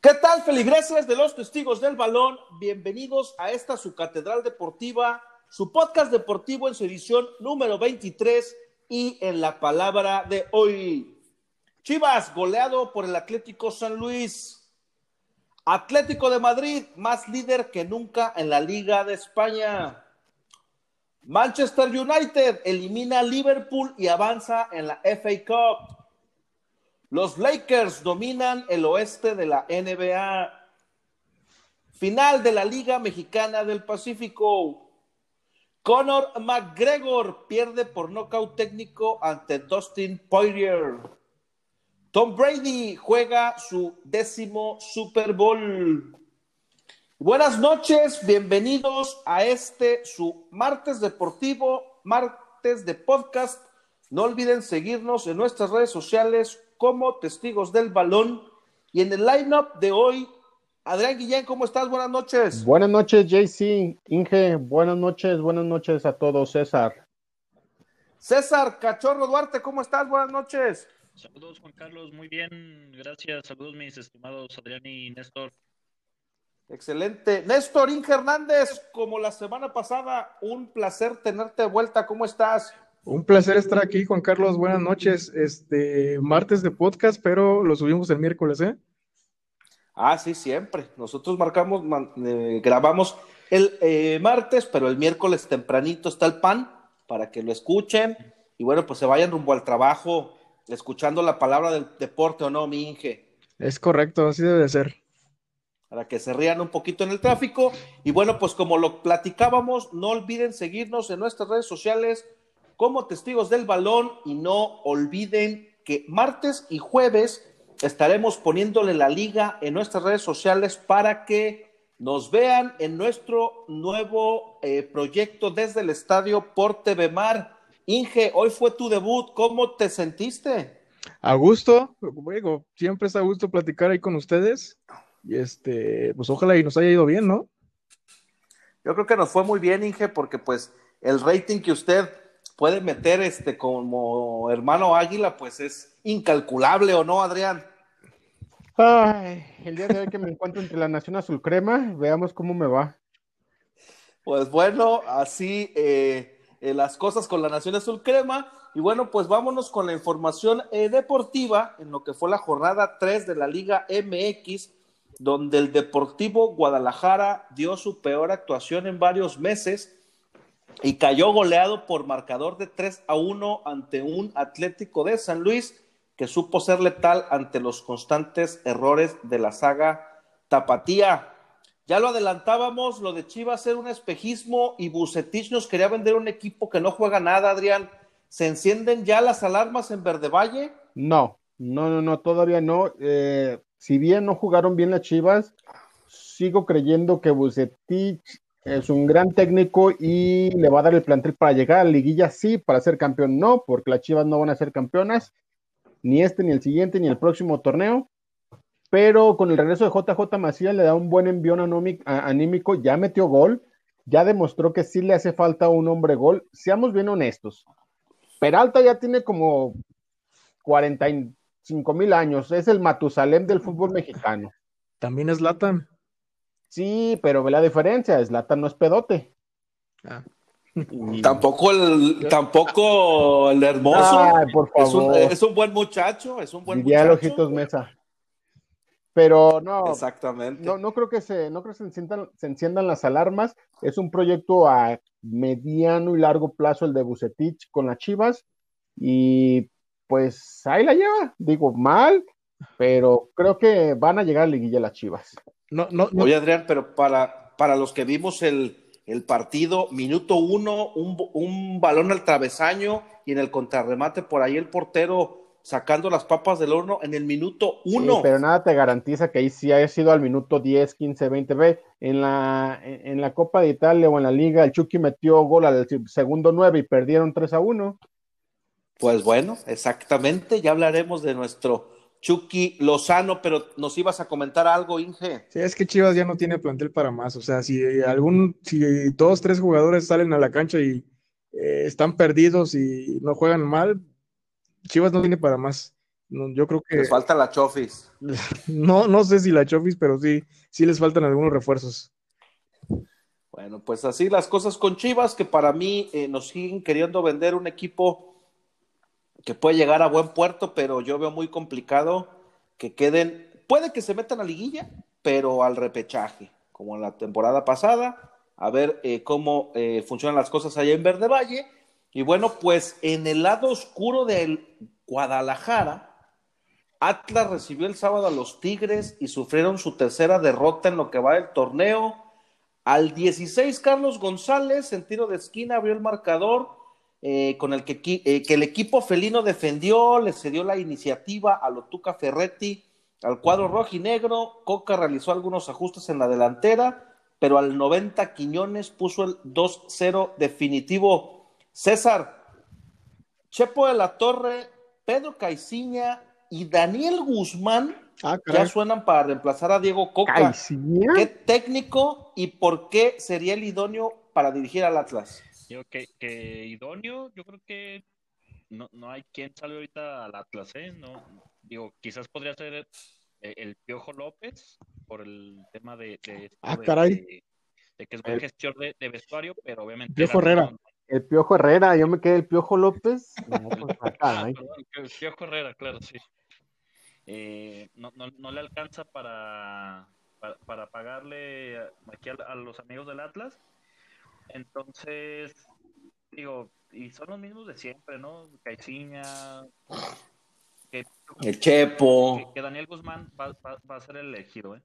¿Qué tal, feligreses de los testigos del balón? Bienvenidos a esta su catedral deportiva, su podcast deportivo en su edición número 23 y en la palabra de hoy. Chivas, goleado por el Atlético San Luis. Atlético de Madrid, más líder que nunca en la Liga de España. Manchester United elimina a Liverpool y avanza en la FA Cup. Los Lakers dominan el oeste de la NBA. Final de la Liga Mexicana del Pacífico. Conor McGregor pierde por nocaut técnico ante Dustin Poirier. Tom Brady juega su décimo Super Bowl. Buenas noches, bienvenidos a este su martes deportivo, martes de podcast. No olviden seguirnos en nuestras redes sociales como testigos del balón. Y en el lineup de hoy, Adrián Guillén, ¿cómo estás? Buenas noches. Buenas noches, JC, Inge, buenas noches, buenas noches a todos, César. César Cachorro Duarte, ¿cómo estás? Buenas noches. Saludos, Juan Carlos, muy bien, gracias. Saludos, mis estimados Adrián y Néstor. Excelente. Néstor Inge Hernández, como la semana pasada, un placer tenerte de vuelta. ¿Cómo estás? Un placer estar aquí, Juan Carlos. Buenas noches. Este martes de podcast, pero lo subimos el miércoles, ¿eh? Ah, sí, siempre. Nosotros marcamos, eh, grabamos el eh, martes, pero el miércoles tempranito está el pan para que lo escuchen y bueno, pues se vayan rumbo al trabajo escuchando la palabra del deporte o no, mi Inge. Es correcto, así debe de ser. Para que se rían un poquito en el tráfico. Y bueno, pues como lo platicábamos, no olviden seguirnos en nuestras redes sociales como testigos del balón y no olviden que martes y jueves estaremos poniéndole la liga en nuestras redes sociales para que nos vean en nuestro nuevo eh, proyecto desde el estadio por TV Mar. Inge, hoy fue tu debut, ¿cómo te sentiste? A gusto, luego, siempre es a gusto platicar ahí con ustedes. Y este, pues ojalá y nos haya ido bien, ¿no? Yo creo que nos fue muy bien, Inge, porque pues el rating que usted puede meter este como hermano águila, pues es incalculable, ¿o no, Adrián? Ay, el día de hoy que me encuentro entre la Nación Azul Crema, veamos cómo me va. Pues bueno, así eh, eh, las cosas con la Nación Azul Crema. Y bueno, pues vámonos con la información eh, deportiva en lo que fue la jornada 3 de la Liga MX, donde el Deportivo Guadalajara dio su peor actuación en varios meses y cayó goleado por marcador de 3 a 1 ante un Atlético de San Luis que supo ser letal ante los constantes errores de la saga Tapatía. Ya lo adelantábamos, lo de Chivas era un espejismo y Bucetich nos quería vender un equipo que no juega nada, Adrián. ¿Se encienden ya las alarmas en Verde Valle? No, no, no, no, todavía no. Eh, si bien no jugaron bien las Chivas, sigo creyendo que Bucetich es un gran técnico y le va a dar el plantel para llegar a la liguilla, sí, para ser campeón, no, porque las Chivas no van a ser campeonas, ni este, ni el siguiente, ni el próximo torneo. Pero con el regreso de JJ Macías le da un buen envión anímico, ya metió gol, ya demostró que sí le hace falta un hombre gol. Seamos bien honestos. Peralta ya tiene como 45 mil años, es el Matusalem del fútbol mexicano. También es Latan. Sí, pero ve la diferencia, Slatan no es pedote. Ah. Tampoco el, tampoco el hermoso. por favor. Es, un, buen muchacho, es un buen Diría muchacho. Mesa. Pero no. Exactamente. No, no creo que se, no creo que se enciendan, se enciendan las alarmas. Es un proyecto a mediano y largo plazo el de Bucetich con las Chivas. Y pues ahí la lleva. Digo, mal, pero creo que van a llegar a liguilla las Chivas. No, no, Oye, Adrián, pero para, para los que vimos el, partido, minuto uno, un, balón al travesaño y en el contrarremate por ahí el portero sacando las papas del horno en el minuto uno. pero nada te garantiza que ahí sí haya sido al minuto 10, 15, 20. Ve, en la, en la Copa de Italia o en la Liga, el Chucky metió gol al segundo nueve y perdieron 3 a 1. Pues bueno, exactamente, ya hablaremos de nuestro Chucky Lozano, pero nos ibas a comentar algo, Inge. Sí, es que Chivas ya no tiene plantel para más. O sea, si algún, si dos, tres jugadores salen a la cancha y eh, están perdidos y no juegan mal, Chivas no tiene para más. No, yo creo que Les falta la Chofis. no, no sé si la Chofis, pero sí, sí les faltan algunos refuerzos. Bueno, pues así las cosas con Chivas, que para mí eh, nos siguen queriendo vender un equipo que puede llegar a buen puerto, pero yo veo muy complicado que queden, puede que se metan a liguilla, pero al repechaje, como en la temporada pasada, a ver eh, cómo eh, funcionan las cosas allá en Verde Valle. Y bueno, pues en el lado oscuro del Guadalajara, Atlas recibió el sábado a los Tigres y sufrieron su tercera derrota en lo que va del torneo. Al 16, Carlos González, en tiro de esquina, abrió el marcador eh, con el que, eh, que, el equipo felino defendió, le cedió la iniciativa a Lotuca Ferretti al cuadro rojo y negro. Coca realizó algunos ajustes en la delantera, pero al 90 Quiñones puso el 2-0 definitivo. César, Chepo de la Torre, Pedro Caiciña y Daniel Guzmán Ah, ya suenan para reemplazar a Diego Coca. ¿Qué técnico y por qué sería el idóneo para dirigir al Atlas? Digo que, que idóneo, yo creo que no, no, hay quien salga ahorita al Atlas, ¿eh? No, digo, quizás podría ser el, el Piojo López por el tema de, de, ah, caray. de, que es buen gestor de, vestuario, pero obviamente. Piojo Herrera. El Piojo Herrera, yo me quedé el Piojo López. No, pues, ah, el Piojo Herrera, claro, sí. Eh, no, no, no, le alcanza para, para, pagarle aquí a, los amigos del Atlas. Entonces, digo, y son los mismos de siempre, ¿no? Caiciña, que, el Chepo. Que, Daniel Guzmán va, va, a ser el elegido, ¿eh?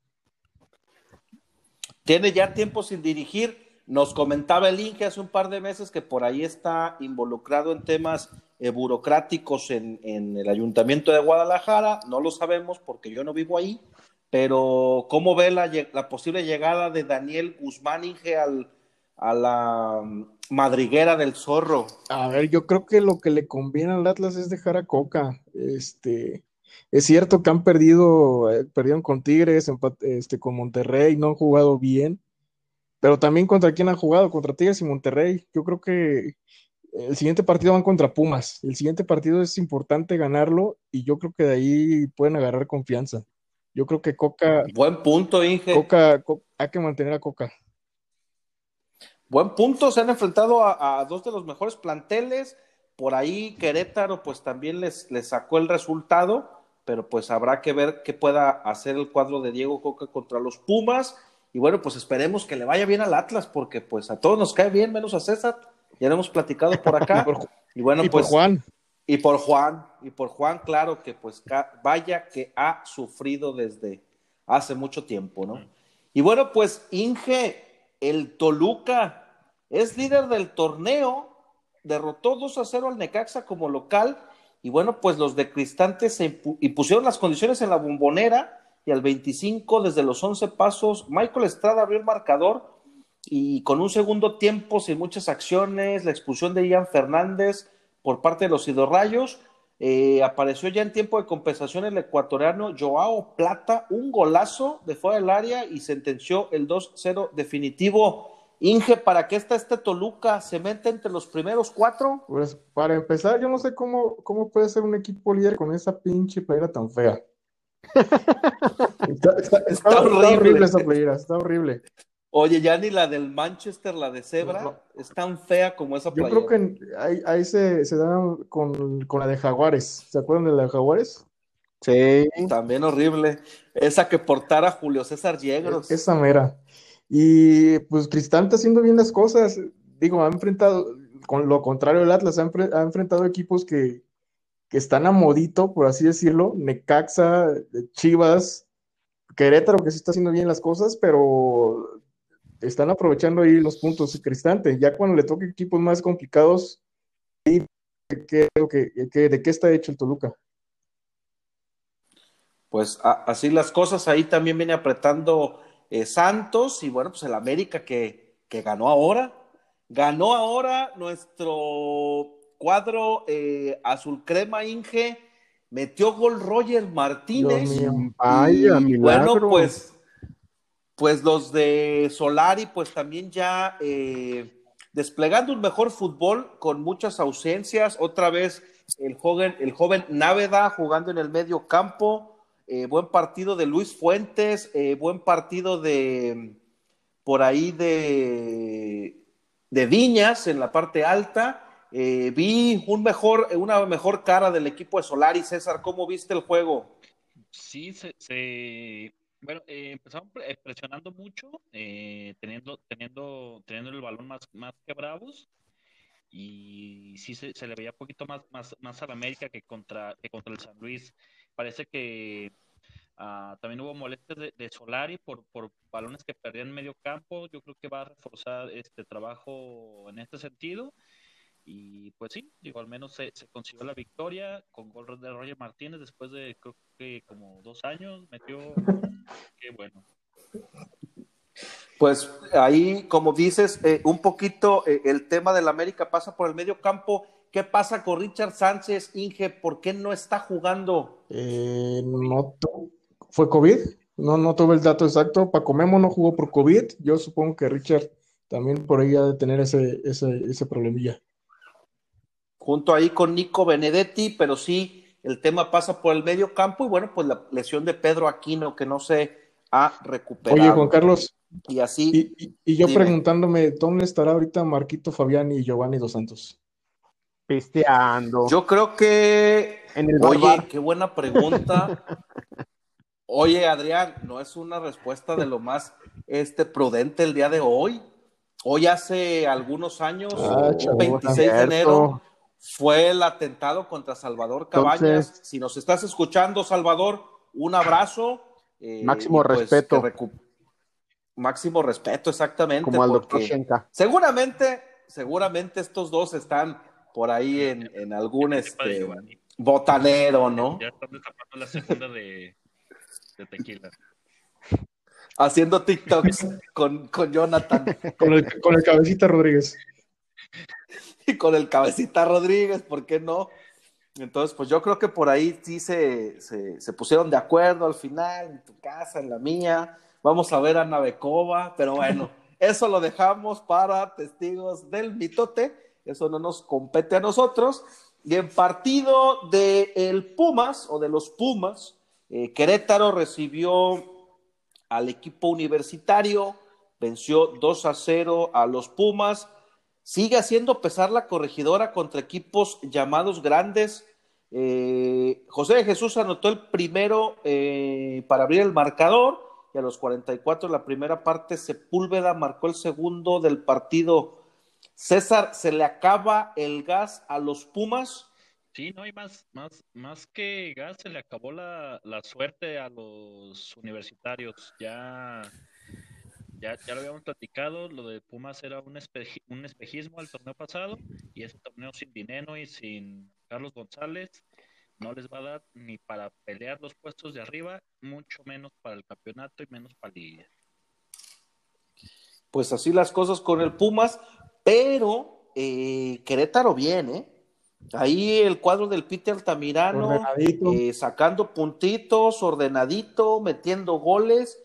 Tiene ya tiempo sin dirigir. Nos comentaba el Inge hace un par de meses que por ahí está involucrado en temas eh, burocráticos en, en, el ayuntamiento de Guadalajara, no lo sabemos porque yo no vivo ahí, pero ¿cómo ve la, la posible llegada de Daniel Guzmán Inge al, a la mm, madriguera del zorro? A ver, yo creo que lo que le conviene al Atlas es dejar a Coca. Este, es cierto que han perdido, eh, perdieron con Tigres, este, con Monterrey, no han jugado bien, pero también contra quién han jugado, contra Tigres y Monterrey. Yo creo que el siguiente partido van contra Pumas. El siguiente partido es importante ganarlo y yo creo que de ahí pueden agarrar confianza. Yo creo que Coca. Buen punto, Inge. Coca, hay que mantener a Coca. Buen punto. Se han enfrentado a, dos de los mejores planteles. Por ahí Querétaro, pues también les, les sacó el resultado, pero pues habrá que ver qué pueda hacer el cuadro de Diego Coca contra los Pumas. Y bueno, pues esperemos que le vaya bien al Atlas, porque pues a todos nos cae bien, menos a César ya lo hemos platicado por acá. y, bueno, pues. Por Juan. Y por Juan, y por Juan, claro que pues vaya que ha sufrido desde hace mucho tiempo, ¿no? Y bueno, pues Inge, el Toluca, es líder del torneo, derrotó 2 a 0 al Necaxa como local, y bueno, pues los de Cristante se impusieron las condiciones en la bombonera, y al 25, desde los 11 pasos, Michael Estrada abrió el marcador y con un segundo tiempo sin muchas acciones, la expulsión de Ian Fernández por parte de los hidrorrayos, eh, apareció ya en tiempo de compensación el ecuatoriano Joao Plata, un golazo de fuera del área y sentenció el 2-0 definitivo. Inge, ¿para qué está este Toluca? ¿Se mete entre los primeros cuatro? Pues para empezar, yo no sé cómo, cómo puede ser un equipo líder con esa pinche playera tan fea. está, horrible esa playera, está horrible. Oye, ya ni la del Manchester, la de Zebra, es tan fea como esa Yo creo que ahí, se, se da con, la de Jaguares. ¿Se acuerdan de la de Jaguares? Sí. También horrible. Esa que portara Julio César Yegros. Esa mera. Y pues Cristán está haciendo bien las cosas. Digo, ha enfrentado, con lo contrario del Atlas, ha, enfrentado equipos que, que están a modito, por así decirlo. Necaxa, Chivas, Querétaro, que sí está haciendo bien las cosas, pero están aprovechando ahí los puntos Cristante. Ya cuando le toque equipos más complicados, ¿de qué, ¿de qué está hecho el Toluca? Pues así las cosas, ahí también viene apretando eh, Santos y bueno, pues el América que, que, ganó ahora. Ganó ahora nuestro cuadro eh, azul crema Inge, metió gol Roger Martínez. y, bueno, pues pues los de Solari, pues también ya eh, desplegando un mejor fútbol con muchas ausencias. Otra vez el joven, el joven Náveda jugando en el medio campo. Eh, buen partido de Luis Fuentes, eh, buen partido de por ahí de, de Viñas en la parte alta. Eh, vi un mejor, una mejor cara del equipo de Solari. César, ¿cómo viste el juego? Sí, se, bueno, empezaron presionando mucho, teniendo, teniendo, teniendo el balón más, más que bravos y sí se, le veía un poquito más, más, más a la América que contra, que contra el San Luis. Parece que ah, también hubo molestias de, Solari por, por balones que perdían en medio campo. Yo creo que va a reforzar este trabajo en este sentido. Y pues sí, digo, al menos se, se consiguió la victoria con gol de Roger Martínez después de creo que como dos años. Metió, qué bueno. Pues ahí, como dices, eh, un poquito eh, el tema del América pasa por el medio campo. ¿Qué pasa con Richard Sánchez, Inge? ¿Por qué no está jugando? Eh, no ¿Fue COVID? No, no tuve el dato exacto. Paco Memo no jugó por COVID. Yo supongo que Richard también por ahí ha de tener ese, ese, ese problemilla. Junto ahí con Nico Benedetti, pero sí, el tema pasa por el medio campo y bueno, pues la lesión de Pedro Aquino que no se ha recuperado. Oye, Juan Carlos, y así. Y, yo preguntándome, ¿dónde estará ahorita Marquito Fabián y Giovanni Dos Santos? Pisteando. Yo creo que. En el Oye, qué buena pregunta. Oye, Adrián, no es una respuesta de lo más este, prudente el día de hoy. Hoy hace algunos años, ah, 26 de enero, fue el atentado contra Salvador Cabañas. si nos estás escuchando, Salvador, un abrazo. Eh, máximo pues, respeto máximo respeto, exactamente. Como al doctor Seguramente, seguramente estos dos están por ahí en, en algún este, botanero, ¿no? Ya están destapando la segunda de, tequila. Haciendo TikToks con, con Jonathan. Con el, con el cabecita Rodríguez. Y con el cabecita Rodríguez, ¿por qué no? Entonces, pues yo creo que por ahí sí se, se, se pusieron de acuerdo al final, en tu casa, en la mía Vamos a ver a Navecova, pero bueno, eso lo dejamos para testigos del mitote. Eso no nos compete a nosotros. Y en partido de el Pumas o de los Pumas, eh, Querétaro recibió al equipo universitario, venció 2 a 0 a los Pumas. Sigue haciendo pesar la corregidora contra equipos llamados grandes. Eh, José de Jesús anotó el primero eh, para abrir el marcador y a los 44 de la primera parte Sepúlveda marcó el segundo del partido. César, ¿se le acaba el gas a los Pumas? Sí, no hay más, más, más que gas, se le acabó la, suerte a los universitarios. Ya, ya, ya lo habíamos platicado, lo de Pumas era un, un espejismo al torneo pasado y este torneo sin Dineno y sin Carlos González no les va a dar ni para pelear los puestos de arriba, mucho menos para el campeonato y menos para Liga. Pues así las cosas con el Pumas, pero eh, Querétaro viene. Ahí el cuadro del Peter Altamirano, eh, sacando puntitos, ordenadito, metiendo goles.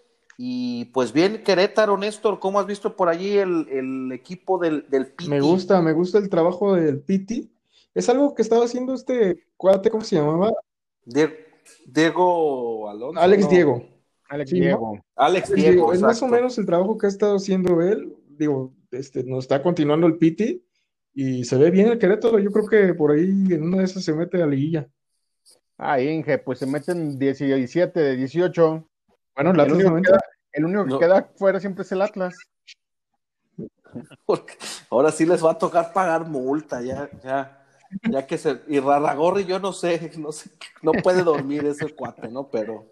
Y pues bien, Querétaro, Néstor, ¿cómo has visto por allí el, equipo del, del Piti? Me gusta, me gusta el trabajo del Piti. Es algo que estaba haciendo este cuate, ¿cómo se llamaba? Diego, Alonso. Alex Diego. Alex Diego. Alex Diego. Es más o menos el trabajo que ha estado haciendo él. Digo, este, nos está continuando el Piti y se ve bien el Querétaro. Yo creo que por ahí en una de esas se mete a liguilla. Ah, Inge, pues se meten 17 de 18. Bueno, el, único, que queda, el único que queda fuera siempre es el Atlas. ahora sí les va a tocar pagar multa, ya, ya ya que se, y Rarragorri, yo no sé, no sé, no puede dormir ese cuate, ¿no? Pero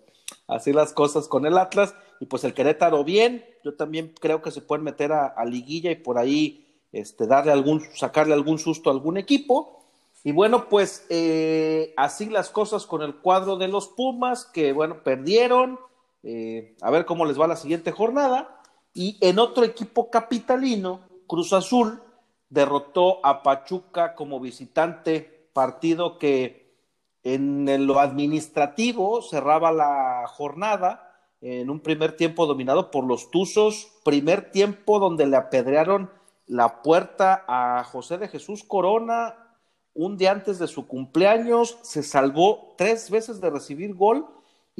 así las cosas con el Atlas, y pues el Querétaro bien, yo también creo que se pueden meter a, liguilla y por ahí este, darle algún, sacarle algún susto a algún equipo. Y bueno, pues eh, así las cosas con el cuadro de los Pumas, que bueno, perdieron, eh, a ver cómo les va la siguiente jornada. Y en otro equipo capitalino, Cruz Azul, derrotó a Pachuca como visitante, partido que en lo administrativo cerraba la jornada en un primer tiempo dominado por los Tuzos, primer tiempo donde le apedrearon la puerta a José de Jesús Corona un día antes de su cumpleaños, se salvó tres veces de recibir gol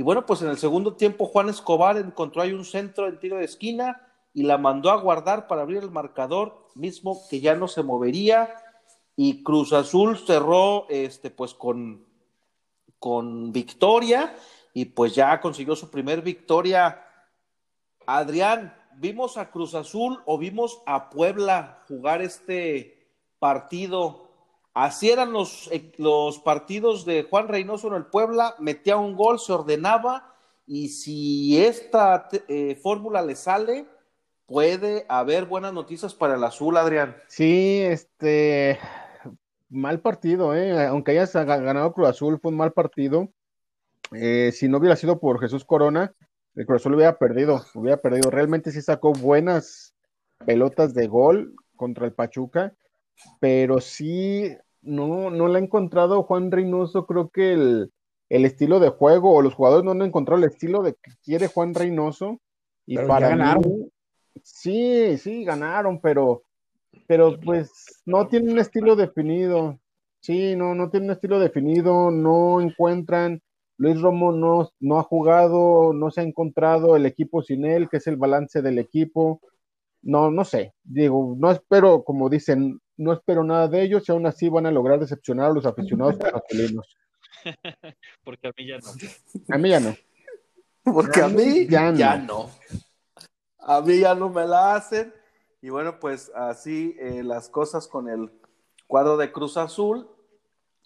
y bueno, pues en el segundo tiempo Juan Escobar encontró ahí un centro en tiro de esquina y la mandó a guardar para abrir el marcador, mismo que ya no se movería y Cruz Azul cerró este pues con con victoria y pues ya consiguió su primer victoria. Adrián, ¿vimos a Cruz Azul o vimos a Puebla jugar este partido? Así eran los, eh, los partidos de Juan Reynoso en el Puebla, metía un gol, se ordenaba y si esta eh, fórmula le sale, puede haber buenas noticias para el azul, Adrián. Sí, este, mal partido, ¿eh? aunque hayas ganado Cruz Azul, fue un mal partido. Eh, si no hubiera sido por Jesús Corona, el Cruz Azul hubiera perdido, hubiera perdido. Realmente sí sacó buenas pelotas de gol contra el Pachuca, pero sí no, no le ha encontrado Juan Reynoso, creo que el, estilo de juego, o los jugadores no han encontrado el estilo de que quiere Juan Reynoso. Y para ganaron. sí, sí, ganaron, pero pero pues no tiene un estilo definido. Sí, no, no tiene un estilo definido, no encuentran. Luis Romo no, no ha jugado, no se ha encontrado el equipo sin él, que es el balance del equipo. No, no sé. Digo, no espero, como dicen, no espero nada de ellos y aún así van a lograr decepcionar a los aficionados masculinos. Porque a mí ya no. A mí ya no. Porque a mí ya Ya no. A mí ya no me la hacen. Y bueno, pues así eh, las cosas con el cuadro de Cruz Azul,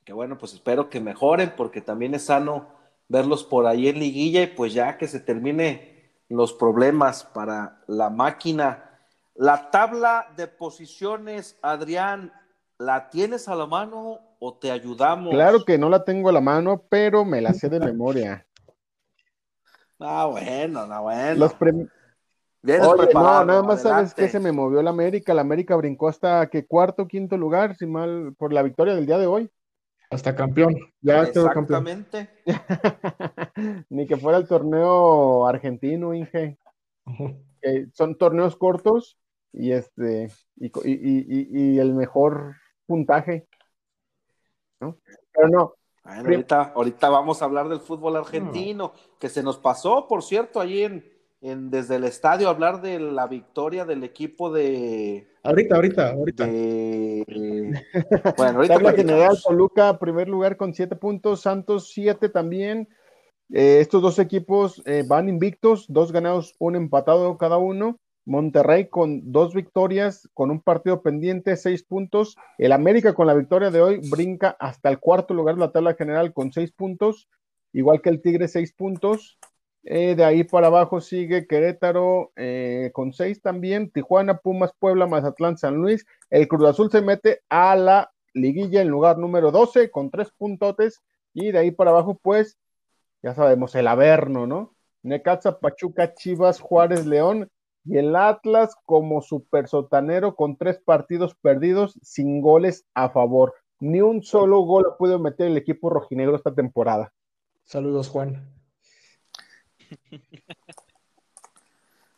que bueno, pues espero que mejoren porque también es sano verlos por ahí en liguilla y pues ya que se termine los problemas para la máquina. La tabla de posiciones, Adrián, ¿la tienes a la mano o te ayudamos? Claro que no la tengo a la mano, pero me la sé de memoria. Ah, bueno, no, bueno. Los, no, nada más sabes que se me movió la América. La América brincó hasta que cuarto, quinto lugar, si mal, por la victoria del día de hoy. Hasta campeón. Ya Exactamente. Ni que fuera el torneo argentino, Inge. son torneos cortos y este y, el mejor puntaje. Pero no. ahorita, ahorita vamos a hablar del fútbol argentino, que se nos pasó, por cierto, allí en, desde el estadio hablar de la victoria del equipo de. Ahorita, ahorita, ahorita. bueno, ahorita. la general, Toluca, primer lugar con siete puntos, Santos siete también. Eh, estos dos equipos eh, van invictos, dos ganados, un empatado cada uno. Monterrey con dos victorias, con un partido pendiente, seis puntos. El América con la victoria de hoy brinca hasta el cuarto lugar de la tabla general con seis puntos, igual que el Tigre, seis puntos. Eh, de ahí para abajo sigue Querétaro eh, con seis también, Tijuana, Pumas, Puebla, Mazatlán, San Luis. El Cruz Azul se mete a la liguilla en lugar número 12 con tres puntotes. Y de ahí para abajo, pues, ya sabemos, el Averno, ¿no? Necaxa, Pachuca, Chivas, Juárez, León. Y el Atlas como super sotanero con tres partidos perdidos sin goles a favor. Ni un solo gol ha podido meter el equipo rojinegro esta temporada. Saludos, Juan.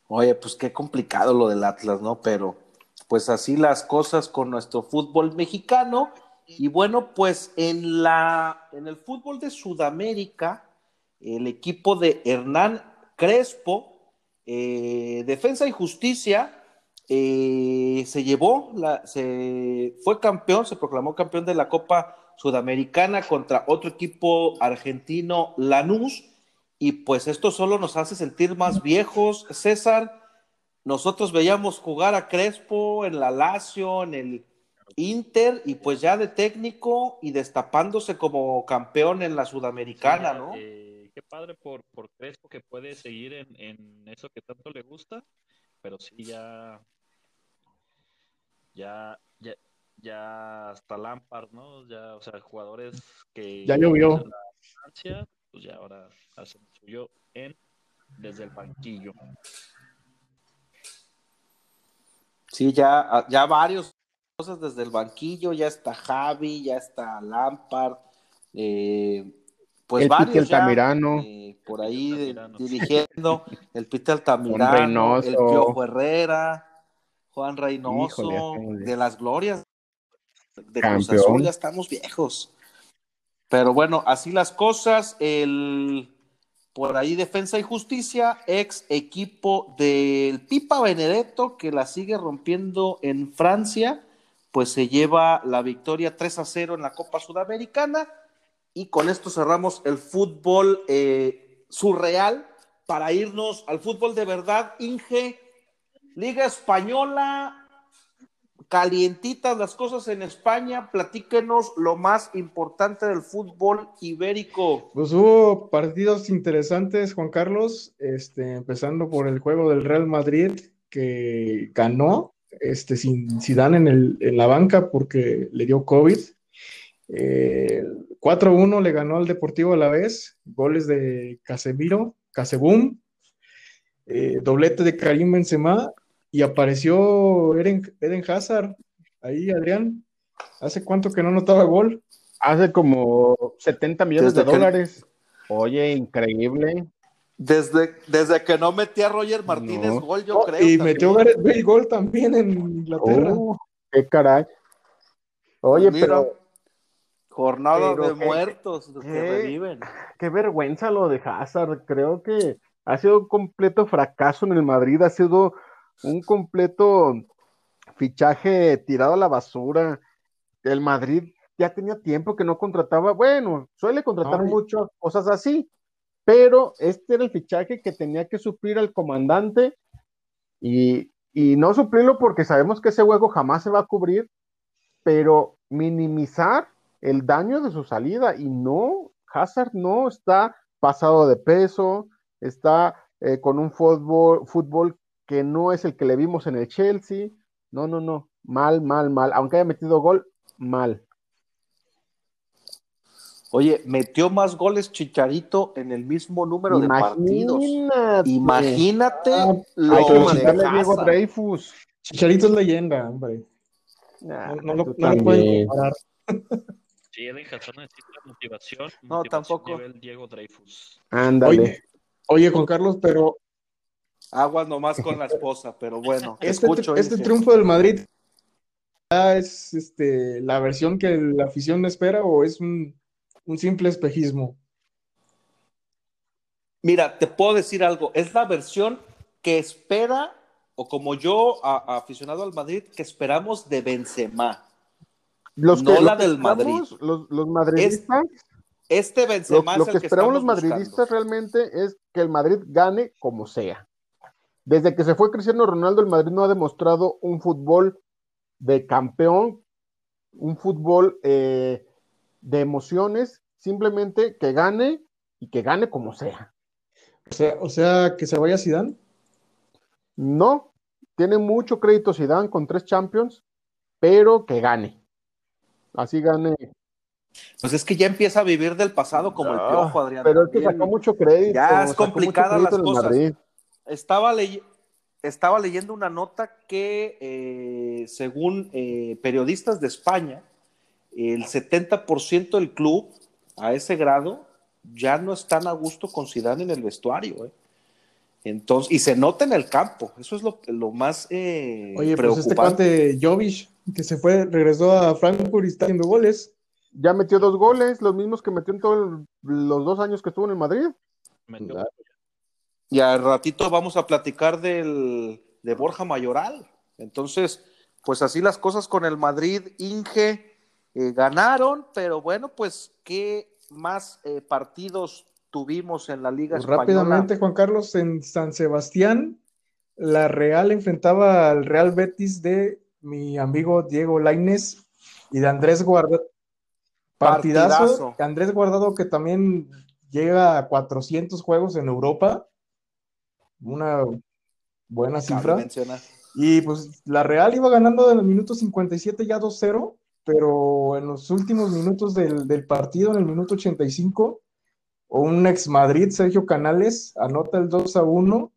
Oye, pues qué complicado lo del Atlas, ¿no? Pero pues así las cosas con nuestro fútbol mexicano. Y bueno, pues en la en el fútbol de Sudamérica, el equipo de Hernán Crespo, eh, Defensa y Justicia, eh, se llevó, la, se fue campeón, se proclamó campeón de la Copa Sudamericana contra otro equipo argentino, Lanús y pues esto solo nos hace sentir más viejos. César, nosotros veíamos jugar a Crespo en la Lazio, en el Inter, y pues ya de técnico y destapándose como campeón en la Sudamericana, ¿no? Eh, qué padre por, por Crespo que puede seguir en, en eso que tanto le gusta, pero sí ya, ya, ya, ya hasta Lampard, ¿no? Ya, o sea, jugadores que... Ya llovió pues ya ahora hacen suyo en desde el banquillo. Sí, ya, ya varios cosas desde el banquillo, ya está Javi, ya está Lampard, eh, pues el varios Altamirano. Eh, por ahí dirigiendo, el Pite Altamirano, el Piojo Herrera, Juan Reynoso, Híjole, ya de las glorias de Cruz Campeón. Azul, ya estamos viejos. Pero bueno, así las cosas. El por ahí Defensa y Justicia, ex equipo del Pipa Benedetto, que la sigue rompiendo en Francia, pues se lleva la victoria 3 a 0 en la Copa Sudamericana. Y con esto cerramos el fútbol eh, surreal para irnos al fútbol de verdad. Inge, Liga Española, calientitas las cosas en España. Platíquenos lo más importante del fútbol ibérico. Pues hubo partidos interesantes, Juan Carlos, este, empezando por el juego del Real Madrid que ganó este, sin Zidane en, el, en la banca porque le dio COVID. Eh, 4-1 le ganó al Deportivo a la vez, goles de Casemiro, Casebum, eh, doblete de Karim Benzema y apareció Eden, Eden Hazard ahí, Adrián. ¿Hace cuánto que no notaba gol? Hace como 70 millones Desde de que- dólares. Oye, increíble. Desde, desde que no metía Roger Martínez No. gol, yo Oh, creo. y también. metió Gareth Bale gol también en Inglaterra. Oh, qué caray. Oye, Mira, pero Jornada pero de muertos que reviven. qué vergüenza lo de Hazard. Creo que ha sido un completo fracaso en el Madrid. Ha sido un completo fichaje tirado a la basura. El Madrid ya tenía tiempo que no contrataba. Bueno, suele contratar No, muchas cosas así, pero este era el fichaje que tenía que suplir al comandante y, y no suplirlo porque sabemos que ese hueco jamás se va a cubrir, pero minimizar el daño de su salida y no, Hazard no está pasado de peso, está eh, con un fútbol, fútbol que no es el que le vimos en el Chelsea, no, no, no, mal, mal, mal, aunque haya metido gol, mal. Oye, metió más goles Chicharito en el mismo número de partidos. Imagínate. Imagínate Ah, lo Diego. Dreyfus. Chicharito es leyenda, hombre. No, no lo, tú no lo pueden comparar. Sí, Eden Hazard necesita motivación. No, motivación tampoco. Nivel Diego Dreyfus. Ándale. Oye, oye, Juan Carlos, pero Aguas nomás con la esposa, pero bueno, te este, escucho. este triunfo del Madrid ya es este, la versión que la afición espera o es un, un simple espejismo. Mira, te puedo decir algo, es la versión que espera, o como yo, a- a aficionado al Madrid, que esperamos de Benzema. Los no que- la los del Madrid. esperamos, Los, los madridistas, Este lo, Benzema lo es que el que esperamos los madridistas buscando. realmente es que el Madrid gane como sea. Desde que se fue Cristiano Ronaldo, el Madrid no ha demostrado un fútbol de campeón, un fútbol eh, de emociones, simplemente que gane y que gane como sea. O sea, o sea, que se vaya Zidane. No, tiene mucho crédito Zidane con tres Champions, pero que gane. Así gane. Pues es que ya empieza a vivir del pasado como el Ah, piojo, Adrián. Pero es que sacó mucho crédito. Ya es complicada las cosas. Estaba, ley- estaba leyendo una nota que, eh, según eh, periodistas de España, el 70% del club, a ese grado, ya no están a gusto con Zidane en el vestuario. ¿eh? Entonces, y se nota en el campo. Eso es lo, lo más eh, Oye, pues este preocupante. cuate Jovic, que se fue, regresó a Frankfurt y está haciendo goles. Ya metió dos goles, los mismos que metió en todos los dos años que estuvo en el Madrid. Metió-. Y al ratito vamos a platicar del, de Borja Mayoral. Entonces, pues así las cosas con el Madrid, Inge, eh, ganaron, pero bueno, pues, ¿qué más eh, partidos tuvimos en la Liga Pues Española? rápidamente, Juan Carlos, en San Sebastián, la Real enfrentaba al Real Betis de mi amigo Diego Lainez y de Andrés Guardado. Partidazo. Partidazo. Andrés Guardado que también llega a 400 juegos en Europa. Una buena cifra. Y pues la Real iba ganando en el minuto 57 ya 2-0, pero en los últimos minutos del, del partido, en el minuto 85, un ex Madrid, Sergio Canales, anota el 2-1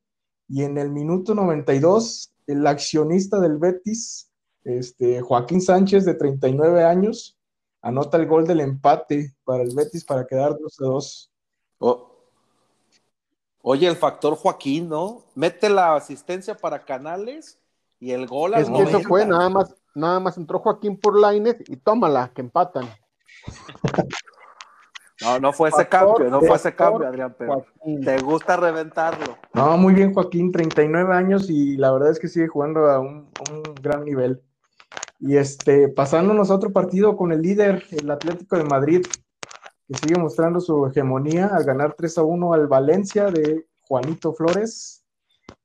y en el minuto 92, el accionista del Betis, este, Joaquín Sánchez, de 39 años, anota el gol del empate para el Betis para quedar 2-2. O- Oye, el factor Joaquín, ¿no? Mete la asistencia para Canales Y el gol al Es que eso 90. fue, nada más, nada más entró Joaquín por Lainez y tómala, que empatan. No, no fue ese Factor, cambio, no fue ese cambio, Adrián, pero Joaquín. te gusta reventarlo. No, muy bien, Joaquín, 39 años y la verdad es que sigue jugando a un, a un gran nivel. Y este, pasándonos a otro partido con el líder, el Atlético de Madrid, que sigue mostrando su hegemonía al ganar 3 a 1 al Valencia de Juanito Flores,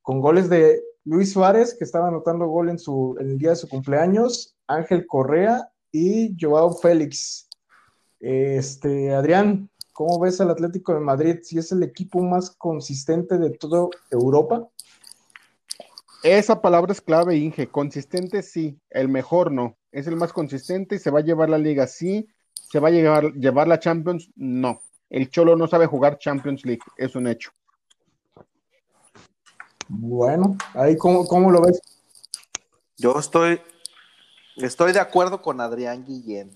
con goles de Luis Suárez, que estaba anotando gol en, su, en el día de su cumpleaños, Ángel Correa y Joao Félix. Este, Adrián, ¿cómo ves al Atlético de Madrid? Si es el equipo más consistente de toda Europa. Esa palabra es clave, Inge. Consistente, sí. El mejor, no. Es el más consistente y se va a llevar la liga, sí. Se va a llevar, llevar la Champions, no. El Cholo no sabe jugar Champions League, es un hecho. Bueno, ahí cómo, cómo lo ves. Yo estoy, estoy de acuerdo con Adrián Guillén.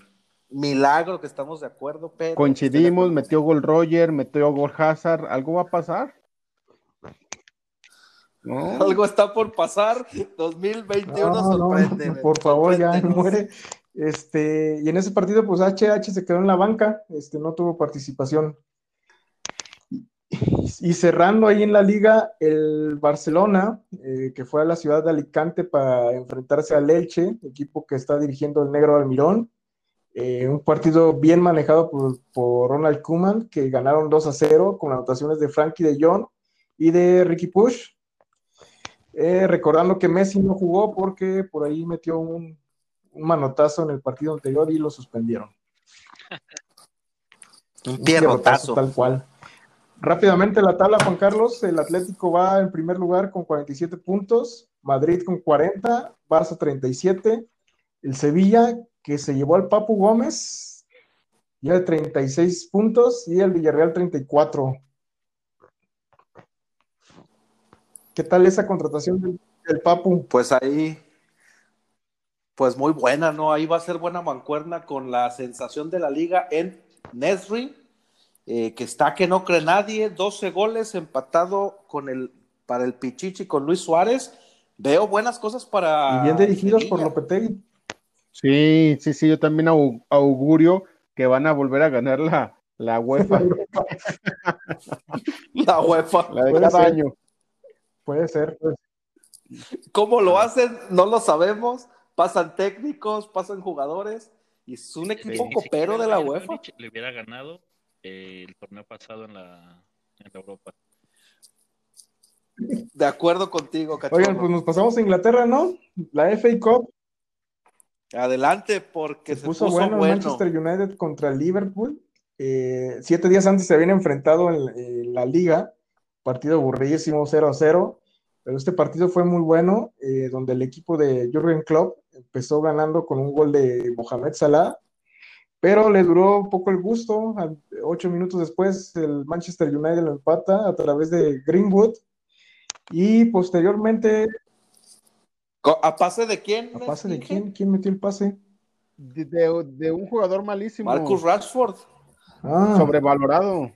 Milagro que estamos de acuerdo, pero. Coincidimos, metió gol Roger, metió gol Hazard. ¿Algo va a pasar? No. Algo está por pasar. 2021 No, no, sorprende. por favor, ya muere. Este, y en ese partido, pues HH se quedó en la banca, este, no tuvo participación. Y cerrando ahí en la liga, el Barcelona, eh, que fue a la ciudad de Alicante para enfrentarse al Elche, equipo que está dirigiendo el negro Almirón. Eh, un partido bien manejado por, por Ronald Koeman, que ganaron 2 a 0 con anotaciones de Frankie de Jong y de Ricky Push. Eh, recordando que Messi no jugó porque por ahí metió un, un manotazo en el partido anterior y lo suspendieron. Un Un pierrotazo. Tal cual. Rápidamente la tabla, Juan Carlos. El Atlético va en primer lugar con 47 puntos, Madrid con 40, Barça 37, el Sevilla, que se llevó al Papu Gómez, ya de 36 puntos, y el Villarreal 34. ¿Qué tal esa contratación del, del Papu? Pues ahí, pues muy buena, ¿no? Ahí va a ser buena mancuerna con la sensación de la liga en Nesri, eh, que está que no cree nadie, 12 goles empatado con el, para el Pichichi con Luis Suárez. Veo buenas cosas para. Y bien dirigidos por. Lopetegui. Sí, sí, sí, yo también au- augurio que van a volver a ganar la, la UEFA, La UEFA. la de cada ser. año. Puede ser. pues. ¿Cómo lo hacen? No lo sabemos. Pasan técnicos, pasan jugadores. Y es un equipo Ni copero de la UEFA. Múnich le hubiera ganado eh, el torneo pasado en la, en la Europa. De acuerdo contigo, cachorro. Oigan, pues nos pasamos a Inglaterra, ¿no? La FA Cup Adelante, porque se se, puso, puso, bueno, Manchester United contra el Liverpool. Eh, siete días antes se habían enfrentado en, en la liga, partido aburridísimo 0 a 0, pero este partido fue muy bueno, eh, donde el equipo de Jürgen Klopp empezó ganando con un gol de Mohamed Salah, pero le duró un poco el gusto. Ocho minutos después, el Manchester United lo empata a través de Greenwood. Y posteriormente, ¿A pase de quién? ¿a pase de quién? ¿Quién metió el pase? De, de- de un jugador malísimo, Marcus Rashford. Ah, sobrevalorado.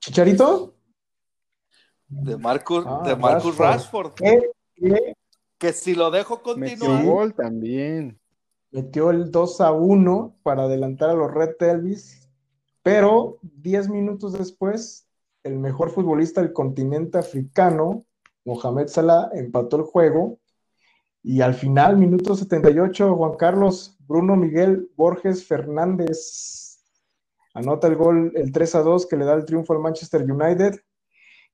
¿Chicharito? De Marcus, Ah, de Marcus Rashford. Rashford. ¿Qué? ¿Qué? Que si lo dejo Metió continuar. gol también. Metió el 2 a 1 para adelantar a los Red Elvis, pero 10 minutos después, el mejor futbolista del continente africano, Mohamed Salah, empató el juego. Y al final, minuto 78, Juan Carlos Bruno Miguel Borges Fernández anota el gol, el 3 a 2, que le da el triunfo al Manchester United.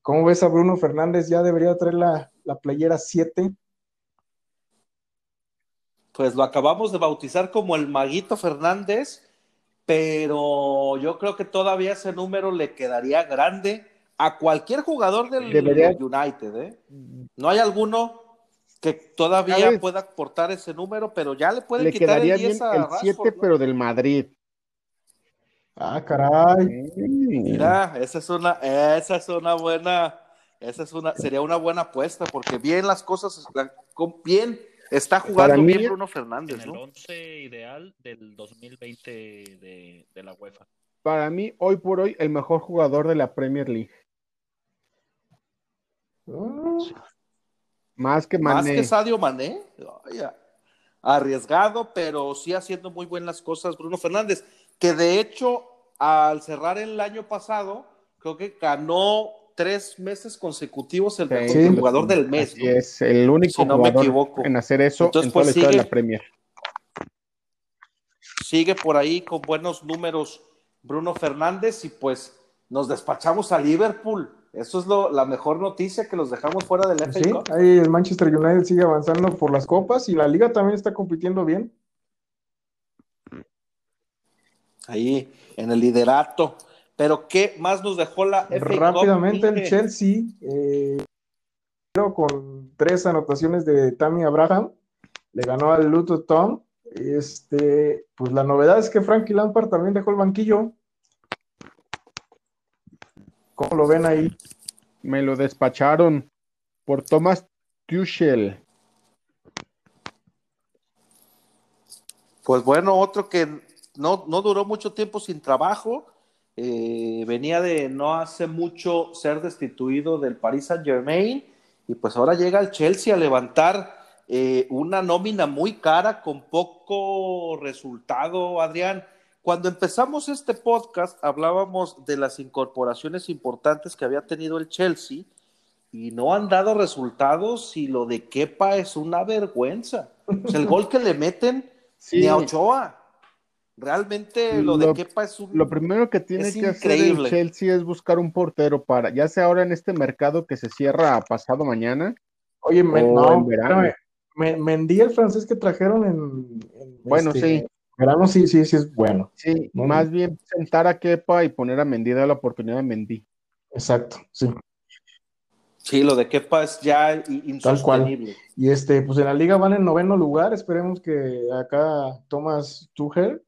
¿Cómo ves a Bruno Fernández? Ya debería traer la, la playera 7. Pues lo acabamos de bautizar como el Maguito Fernández, pero yo creo que todavía ese número le quedaría grande a cualquier jugador del Debería- United. ¿eh? No hay alguno que todavía ¿Sabes? pueda aportar ese número, pero ya le pueden Le quitar quedaría el bien 10 a el Rashford, 7, ¿no? pero del Madrid. Ah, caray. Mira, esa es una, esa es una buena, esa es una, sería una buena apuesta, porque bien las cosas, bien está jugando mí- bien Bruno En Fernández, el ¿no? 11 ideal del 2020 de, de la UEFA. Para mí, hoy por hoy, el mejor jugador de la Premier League. Más que Más Mané. que Sadio Mané. Arriesgado, pero sí haciendo muy buenas cosas Bruno Fernández, que de hecho al cerrar el año pasado, creo que ganó tres meses consecutivos el Sí. mejor Sí. jugador del mes. Es, el único Si no me jugador equivoco. en hacer eso Entonces, en toda pues, la historia de sigue- la Premier. Sigue por ahí con buenos números Bruno Fernández y pues nos despachamos a Liverpool. Eso es lo, la mejor noticia que los dejamos fuera del FA Sí, ahí el Manchester United sigue avanzando por las copas y la liga también está compitiendo bien. Ahí en el liderato. Pero ¿qué más nos dejó la FA Cup? Rápidamente el? Chelsea, eh, con tres anotaciones de Tammy Abraham, le ganó al Luton Tom. Este, pues la novedad es que Frankie Lampard también dejó el banquillo. ¿Cómo lo ven ahí? Me lo despacharon por Thomas Tuchel. Pues bueno, otro que no, no duró mucho tiempo sin trabajo. eh, venía de no hace mucho ser destituido del Paris Saint Germain y pues ahora llega el Chelsea a levantar eh, una nómina muy cara con poco resultado, Adrián. Cuando empezamos este podcast hablábamos de las incorporaciones importantes que había tenido el Chelsea y no han dado resultados y lo de Kepa es una vergüenza. O sea, el gol que le meten Sí, ni a Ochoa. Realmente lo, de Lo- Kepa es un... Lo primero que tiene Es que hacer el Chelsea es buscar un portero para, ya sea ahora en este mercado que se cierra pasado mañana. Oye, me- O no, en verano. espérame. Me- Mendy, el francés que trajeron en, en Bueno, este, sí. verano, sí, sí, sí es bueno. Sí, No, más bien sentar a Kepa y poner a Mendy, dar la oportunidad a Mendy. Exacto, sí. Sí, lo de Kepa es ya i- Tal cual. insostenible. Y este, pues en la liga van en noveno lugar. Esperemos que acá Thomas Tuchel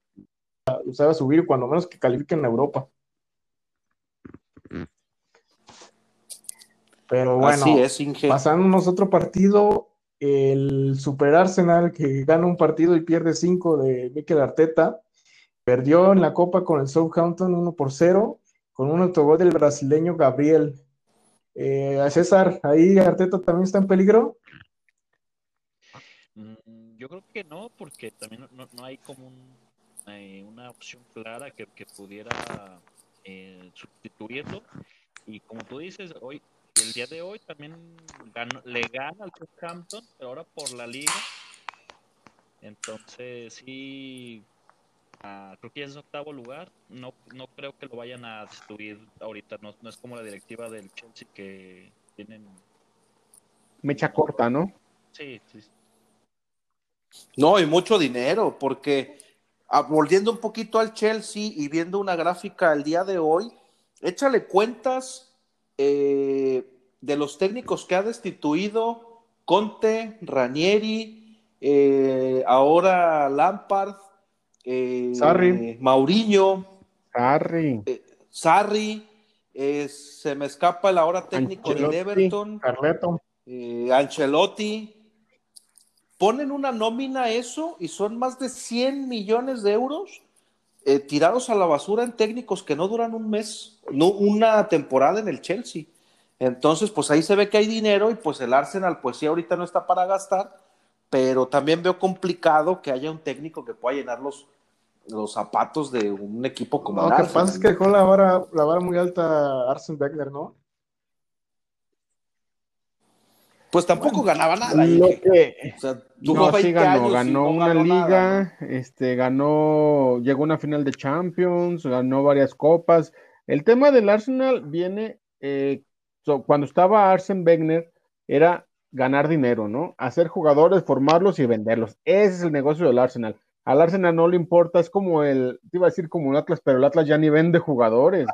lo sabe subir, cuando menos que califiquen en Europa. Pero bueno, Así es, Inge. pasándonos a otro partido, el Super Arsenal que gana un partido y pierde cinco de Mikel Arteta, perdió en la Copa con el Southampton 1 por 0, con un autogol del brasileño Gabriel. Eh, a César, ahí Arteta también está en peligro. Mm, Yo creo que no, porque también no hay como un, eh, una opción clara que, que pudiera eh, sustituirlo. Y como tú dices, hoy, el día de hoy también ganó- le gana al Southampton, pero ahora por la liga. Entonces sí, ah, creo que ya es octavo lugar. No, no creo que lo vayan a destruir ahorita. No, no es como la directiva del Chelsea que tienen... Mecha corta, ¿no? Sí, sí. No, y mucho dinero, porque volviendo un poquito al Chelsea y viendo una gráfica el día de hoy, échale cuentas eh, de los técnicos que ha destituido Conte, Ranieri, eh, ahora Lampard, eh, Sarri. Mauriño. Sarri, eh, se me escapa el ahora técnico Ancelotti. Everton, Carleto. Ancelotti. Ponen una nómina eso y son más de 100 millones de euros eh, tirados a la basura en técnicos que no duran un mes, no una temporada en el Chelsea. Entonces, pues ahí se ve que hay dinero y pues el Arsenal, pues sí, ahorita no está para gastar, pero también veo complicado que haya un técnico que pueda llenar los, los zapatos de un equipo como No, el lo que Arsenal. pasa es que dejó la vara, la vara muy alta Arsene Wenger, ¿no? Pues tampoco ganaba nada. Lo que- O sea, No, 20 sí ganó, ganó no una ganó liga, nada, este, ganó, llegó a una final de Champions, ganó varias copas. El tema del Arsenal viene eh, so- cuando estaba Arsene Wenger, era ganar dinero, ¿no? Hacer jugadores, formarlos y venderlos. Ese es el negocio del Arsenal. Al Arsenal no le importa, es como el, te iba a decir como el Atlas, pero el Atlas ya ni vende jugadores.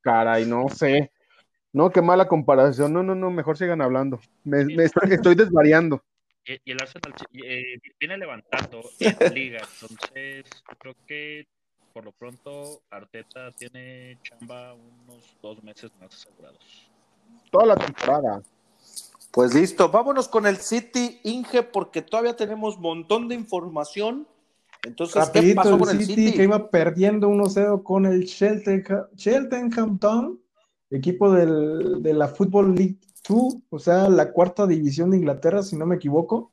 Caray, no sé. No, qué mala comparación. No, no, no, mejor sigan hablando. Me, me estoy, estoy desvariando. Y, y el Arsenal eh, viene levantando en la liga, entonces creo que por lo pronto Arteta tiene chamba unos dos meses más asegurados. Toda la temporada. Pues listo, vámonos con el City Inge porque todavía tenemos montón de información. Entonces, ¿qué Rapidito, pasó el con el City, City? que iba perdiendo 1-0 con el Cheltenham, Cheltenham Town, equipo del- de la Football League 2, o sea, la cuarta división de Inglaterra, si no me equivoco.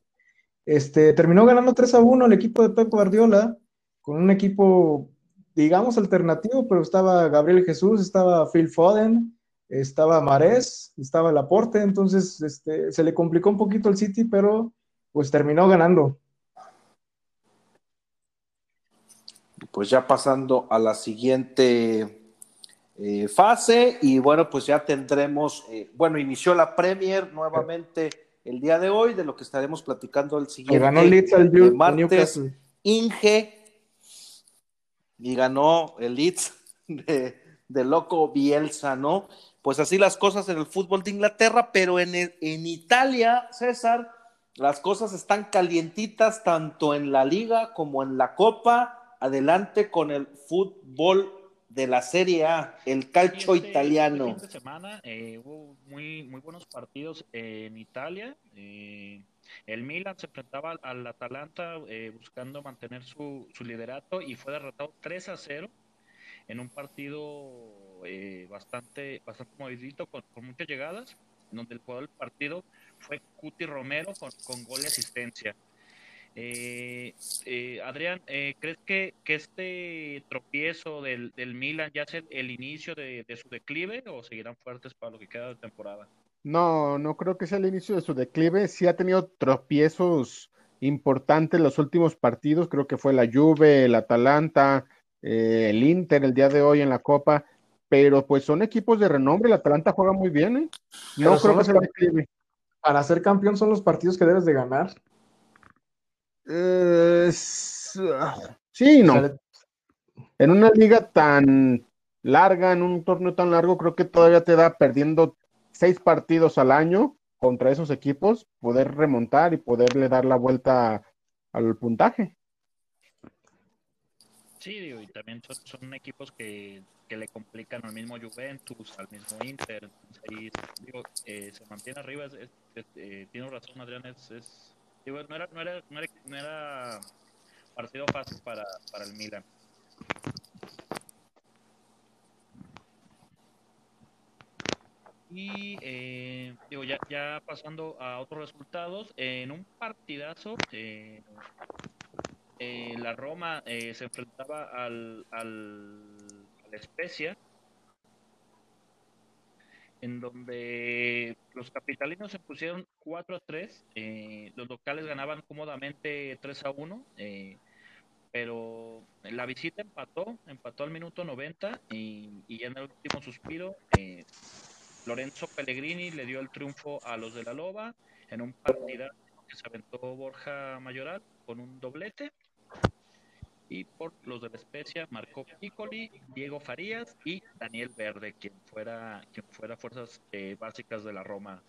Este, terminó ganando 3 a 1 el equipo de Pep Guardiola, con un equipo, digamos, alternativo, pero estaba Gabriel Jesús, estaba Phil Foden, estaba Marés, estaba Laporte, entonces este, se le complicó un poquito el City, pero pues terminó ganando. Pues ya pasando a la siguiente eh, fase y bueno, pues ya tendremos, eh, bueno, inició la Premier nuevamente el día de hoy, de lo que estaremos platicando el siguiente ganó martes, Inge, y ganó el Leeds de, de, loco Bielsa, ¿no? Pues así las cosas en el fútbol de Inglaterra, pero en, en Italia, César, las cosas están calientitas tanto en la liga como en la copa. Adelante con el fútbol de la Serie A, el calcio este, italiano. Este fin de semana eh, hubo muy, muy buenos partidos en Italia. Eh, el Milan se enfrentaba al Atalanta eh, buscando mantener su, su, liderato y fue derrotado 3 a 0 en un partido eh, bastante, bastante movidito con, con, muchas llegadas, donde el jugador del partido fue Cuti Romero con, con gol y asistencia. Eh, eh, Adrián, eh, ¿crees que, que, este tropiezo del, del, Milan ya es el, el inicio de, de, su declive o seguirán fuertes para lo que queda de temporada? No, no creo que sea el inicio de su declive. Sí ha tenido tropiezos importantes en los últimos partidos. Creo que fue la Juve, el Atalanta, eh, el Inter el día de hoy en la Copa. Pero pues son equipos de renombre. El Atalanta juega muy bien. ¿eh? No creo que sea el declive. Para ser campeón son los partidos que debes de ganar. Eh, sí, no. En una liga tan larga, en un torneo tan largo, creo que todavía te da perdiendo seis partidos al año contra esos equipos, poder remontar y poderle dar la vuelta al puntaje. Sí, digo, y también son, son equipos que, que, le complican al mismo Juventus, al mismo Inter. Ahí, digo, eh, se mantiene arriba. Es, es, eh, tiene razón, Adrián, es, es No, era, no, era, no, era, no era partido fácil para, para el Milan. Y eh, digo, ya, ya pasando a otros resultados, eh, en un partidazo, eh, la Roma se enfrentaba al, al, al Spezia, en donde los capitalinos se pusieron 4 a 3, eh, los locales ganaban cómodamente 3 a 1, eh, pero la visita empató, empató al minuto 90 y, y en el último suspiro eh, Lorenzo Pellegrini le dio el triunfo a los de la Loba en un partido que se aventó Borja Mayoral con un doblete y por los de la especia marcó Piccoli, Diego Farías y Daniel Verde, quien fuera, quien fuera fuerzas eh, básicas de la Roma.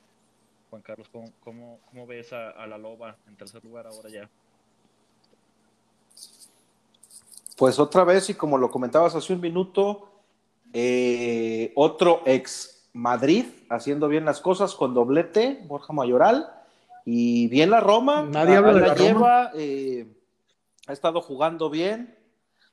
Juan Carlos, ¿cómo, cómo, cómo ves a, a, la Loba en tercer lugar ahora ya? Pues otra vez, y como lo comentabas hace un minuto, eh, otro ex Madrid haciendo bien las cosas con doblete, Borja Mayoral, y bien la Roma. Nadie habla de la, la lleva, eh, ha estado jugando bien.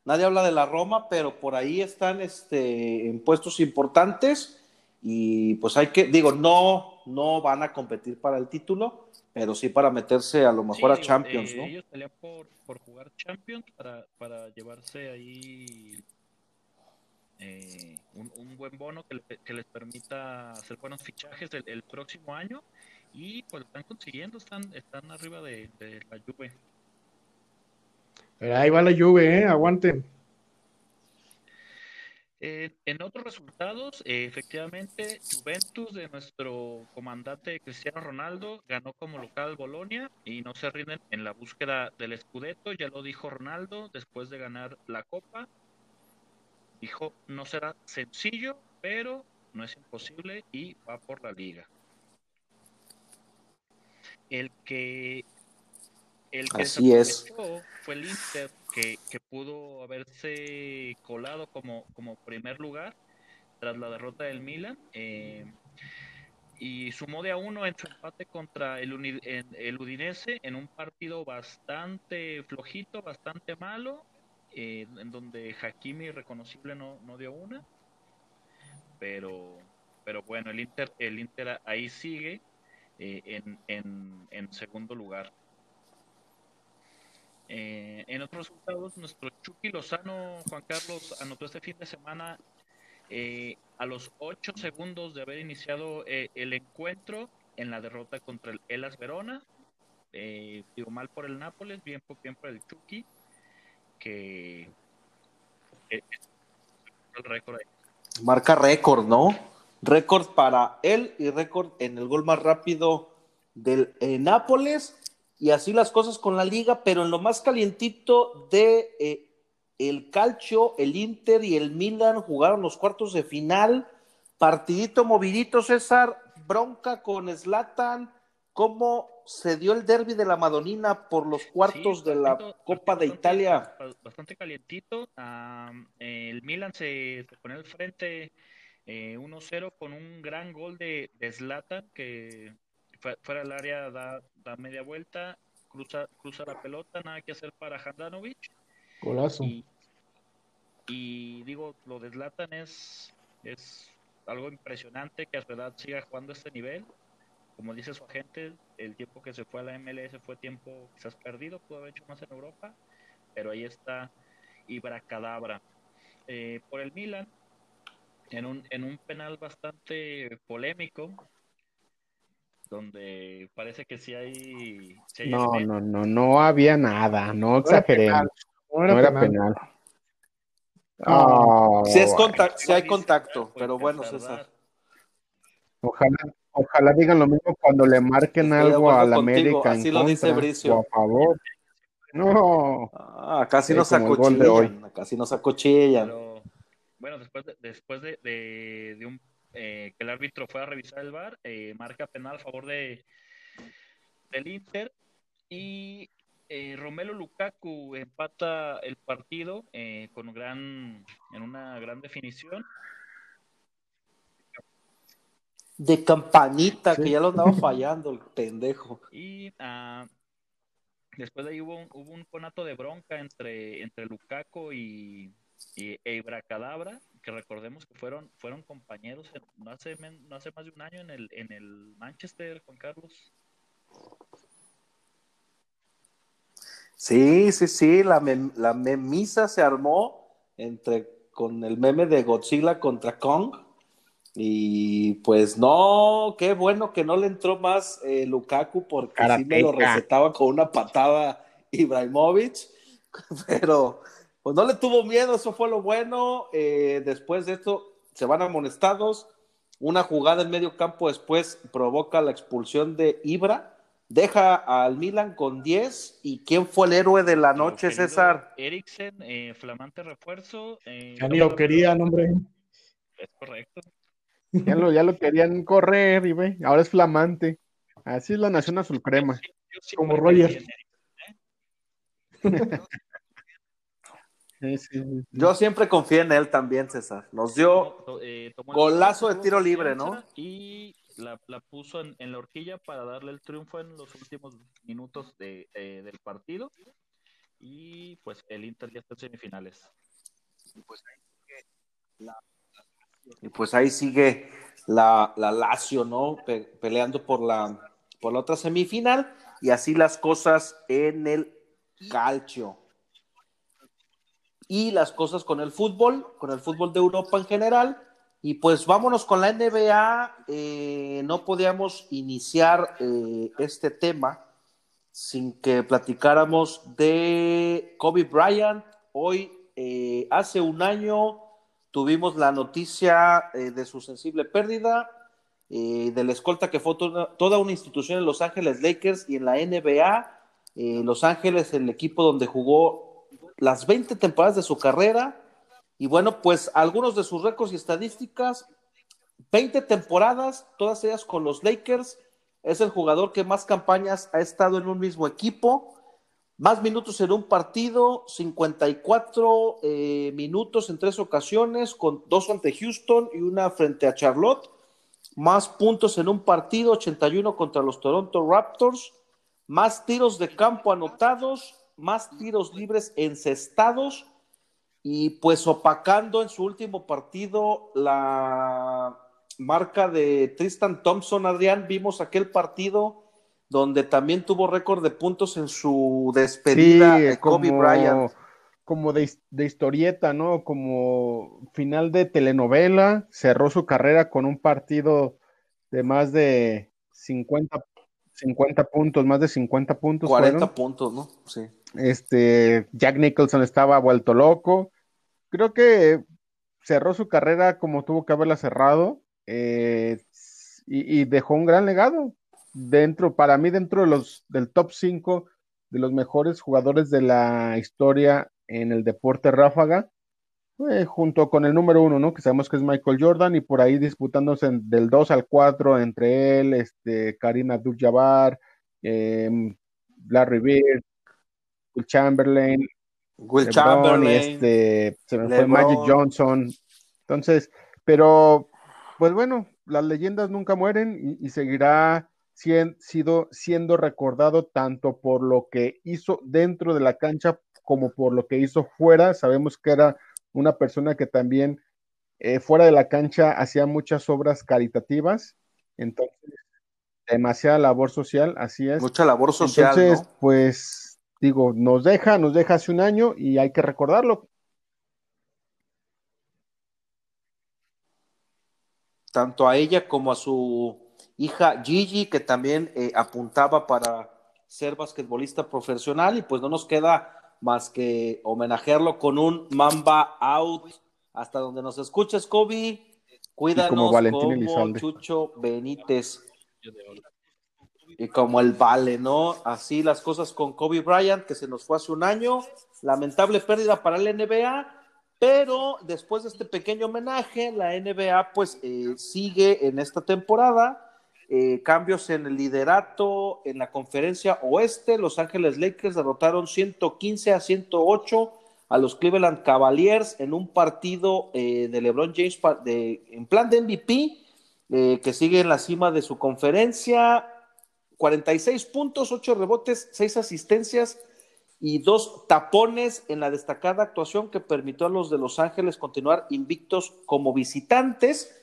Nadie habla de la Roma, pero por ahí están este, en puestos importantes y pues hay que, digo, no, no van a competir para el título, pero sí para meterse a lo mejor sí, a Champions, eh, ¿no? Ellos pelean por, por jugar Champions para, para llevarse ahí eh, un, un, buen bono que, le, que, les permita hacer buenos fichajes el, el, próximo año y pues lo están consiguiendo, están, están arriba de, de la Juve. Ahí va la Juve, ¿eh? Aguanten. Eh, en otros resultados, eh, efectivamente, Juventus de nuestro comandante Cristiano Ronaldo ganó como local Bolonia y no se rinden en la búsqueda del Scudetto. Ya lo dijo Ronaldo después de ganar la Copa. Dijo, no será sencillo, pero no es imposible y va por la liga. El que el que Así es. fue el Inter, que, que, pudo haberse colado como, como primer lugar tras la derrota del Milan. Eh, y sumó de a uno en su empate contra el, Uni, el Udinese en un partido bastante flojito, bastante malo, eh, en donde Hakimi reconocible no, no dio una. Pero pero bueno, el Inter, el Inter ahí sigue eh, en, en, segundo lugar. Eh, en otros resultados, nuestro Chucky Lozano, Juan Carlos, anotó este fin de semana eh, a los 8 segundos de haber iniciado el encuentro en la derrota contra el Elas Verona. digo mal por el Nápoles, bien por, bien por el Chucky, que Marca récord, ¿no? Récord para él y récord en el gol más rápido del eh, Nápoles. Y así las cosas con la liga, pero en lo más calientito de eh, el Calcio, el Inter y el Milan jugaron los cuartos de final. Partidito movidito, César, bronca con Slatan. ¿Cómo se dio el derby de la Madonina por los cuartos de la Copa de Italia? Bastante calientito. el Milan se, se pone al frente 1-0 eh, con un gran gol de, de que fuera del área da, da, media vuelta, cruza, cruza la pelota, nada que hacer para Handanovic. Golazo. Y, digo, lo de Zlatan es, es algo impresionante que a su edad siga jugando a este nivel. Como dice su agente, el tiempo que se fue a la MLS fue tiempo quizás perdido, pudo haber hecho más en Europa, pero ahí está Ibra Cadabra. Eh, por el Milan, en un, en un penal bastante polémico, donde parece que sí hay... no, no, no, no había nada, no exageremos. No era penal. si, es contacto, si hay contacto, pero bueno, César. Ojalá, ojalá digan lo mismo cuando le marquen algo a la América. Así lo dice Bricio. Por favor. No. Ah, casi nos acuchillan. Casi nos acuchillan. Bueno, después de, después de, de, un, eh, que el árbitro fue a revisar el bar, eh, marca penal a favor de del Inter y eh, Romelo Lukaku empata el partido con gran en una gran definición. De campanita que ya lo andaba fallando el pendejo. Y uh, después de ahí hubo un, hubo un conato de bronca entre entre Lukaku y y que recordemos que fueron, fueron compañeros no, hace, no hace más de un año en el, en el Manchester, Juan Carlos. Sí, sí, sí, la, la memisa se armó entre con el meme de Godzilla contra Kong. Y pues no, qué bueno que no le entró más eh, Lukaku porque sí me lo recetaba con una patada Ibrahimovic, pero pues no le tuvo miedo, eso fue lo bueno. Eh, después de esto se van amonestados. Una jugada en medio campo después provoca la expulsión de Ibra. Deja al Milan con 10. ¿Y quién fue el héroe de la noche, César? Eriksen, eh, flamante refuerzo. Eh, ya ni lo querían, hombre. Es correcto. Ya lo, ya lo querían correr, y ve, ahora es flamante. Así es la Nación Azul Crema. Como Roger. Yo siempre confié en él también, César. Nos dio eh, golazo de tiro libre, ¿no? Y la, puso en, la horquilla para darle el triunfo en los últimos minutos de, eh, del partido. Y pues el Inter ya está en semifinales. Y pues ahí sigue la, pues ahí sigue la, Lazio, ¿no? peleando por la, por la otra semifinal. Y así las cosas en el calcio y las cosas con el fútbol, con el fútbol de Europa en general. Y pues vámonos con la NBA. Eh, no podíamos iniciar eh, este tema sin que platicáramos de Kobe Bryant. Hoy, eh, hace un año, tuvimos la noticia de su sensible pérdida, de la escolta que fue toda una institución en Los Ángeles Lakers y en la NBA. Los Ángeles, el equipo donde jugó las 20 temporadas de su carrera. Y bueno, pues algunos de sus récords y estadísticas, 20 temporadas, todas ellas con los Lakers, es el jugador que más campañas ha estado en un mismo equipo, más minutos en un partido, 54 eh, minutos en tres ocasiones, con dos ante Houston y una frente a Charlotte, más puntos en un partido, 81 contra los Toronto Raptors, más tiros de campo anotados, más tiros libres encestados y pues opacando en su último partido la marca de Tristan Thompson, Adrián, vimos aquel partido donde también tuvo récord de puntos en su despedida de Kobe Bryant. Como de, historieta, ¿no? Como final de telenovela, cerró su carrera con un partido de más de 50, 50 puntos, más de 50 puntos. 40 puntos, ¿no? Sí. Este, Jack Nicholson estaba vuelto loco. Creo que cerró su carrera como tuvo que haberla cerrado eh, y, dejó un gran legado dentro, para mí, dentro de los del top 5 de los mejores jugadores de la historia en el deporte ráfaga, eh, junto con el número uno, ¿no? Que sabemos que es Michael Jordan, y por ahí disputándose del 2 al 4 entre él, este, Karim Abdul-Jabbar, em, Larry Bird, Will Chamberlain, Will Chamberlain, este, se me fue Magic Johnson. Entonces, pero, pues bueno, las leyendas nunca mueren y, seguirá siendo, siendo recordado tanto por lo que hizo dentro de la cancha como por lo que hizo fuera. Sabemos que era una persona que también eh, fuera de la cancha hacía muchas obras caritativas. Entonces, demasiada labor social, así es. Mucha labor social. Entonces, pues digo, nos deja, nos deja hace un año y hay que recordarlo. Tanto a ella como a su hija Gigi, que también eh, apuntaba para ser basquetbolista profesional, y pues no nos queda más que homenajearlo con un Mamba Out. Hasta donde nos escuches, Kobe. Cuídanos como, como Chucho Benítez y como el vale, ¿no? Así las cosas con Kobe Bryant, que se nos fue hace un año, lamentable pérdida para el NBA, pero después de este pequeño homenaje, la NBA pues eh, sigue en esta temporada. Eh, cambios en el liderato en la conferencia oeste. Los Ángeles Lakers derrotaron 115 a 108 a los Cleveland Cavaliers en un partido eh, de LeBron James de, en plan de MVP, que sigue en la cima de su conferencia. 46 puntos, 8 rebotes, 6 asistencias y dos tapones en la destacada actuación que permitió a los de Los Ángeles continuar invictos como visitantes.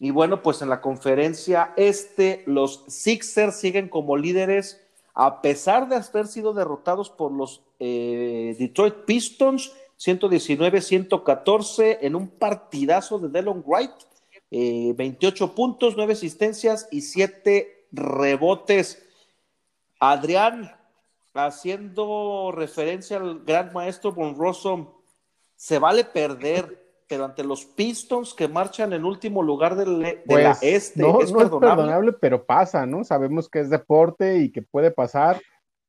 Y bueno, pues en la conferencia este, los Sixers siguen como líderes a pesar de haber sido derrotados por los eh, Detroit Pistons 119-114 en un partidazo de Delon Wright, 28 eh, puntos, 9 asistencias y 7 rebotes. Adrián, haciendo referencia al gran maestro Von se vale perder, pero ante los Pistons que marchan en último lugar del, de la pues, este, no, es, perdonable? pero pasa, ¿no? Sabemos que es deporte y que puede pasar.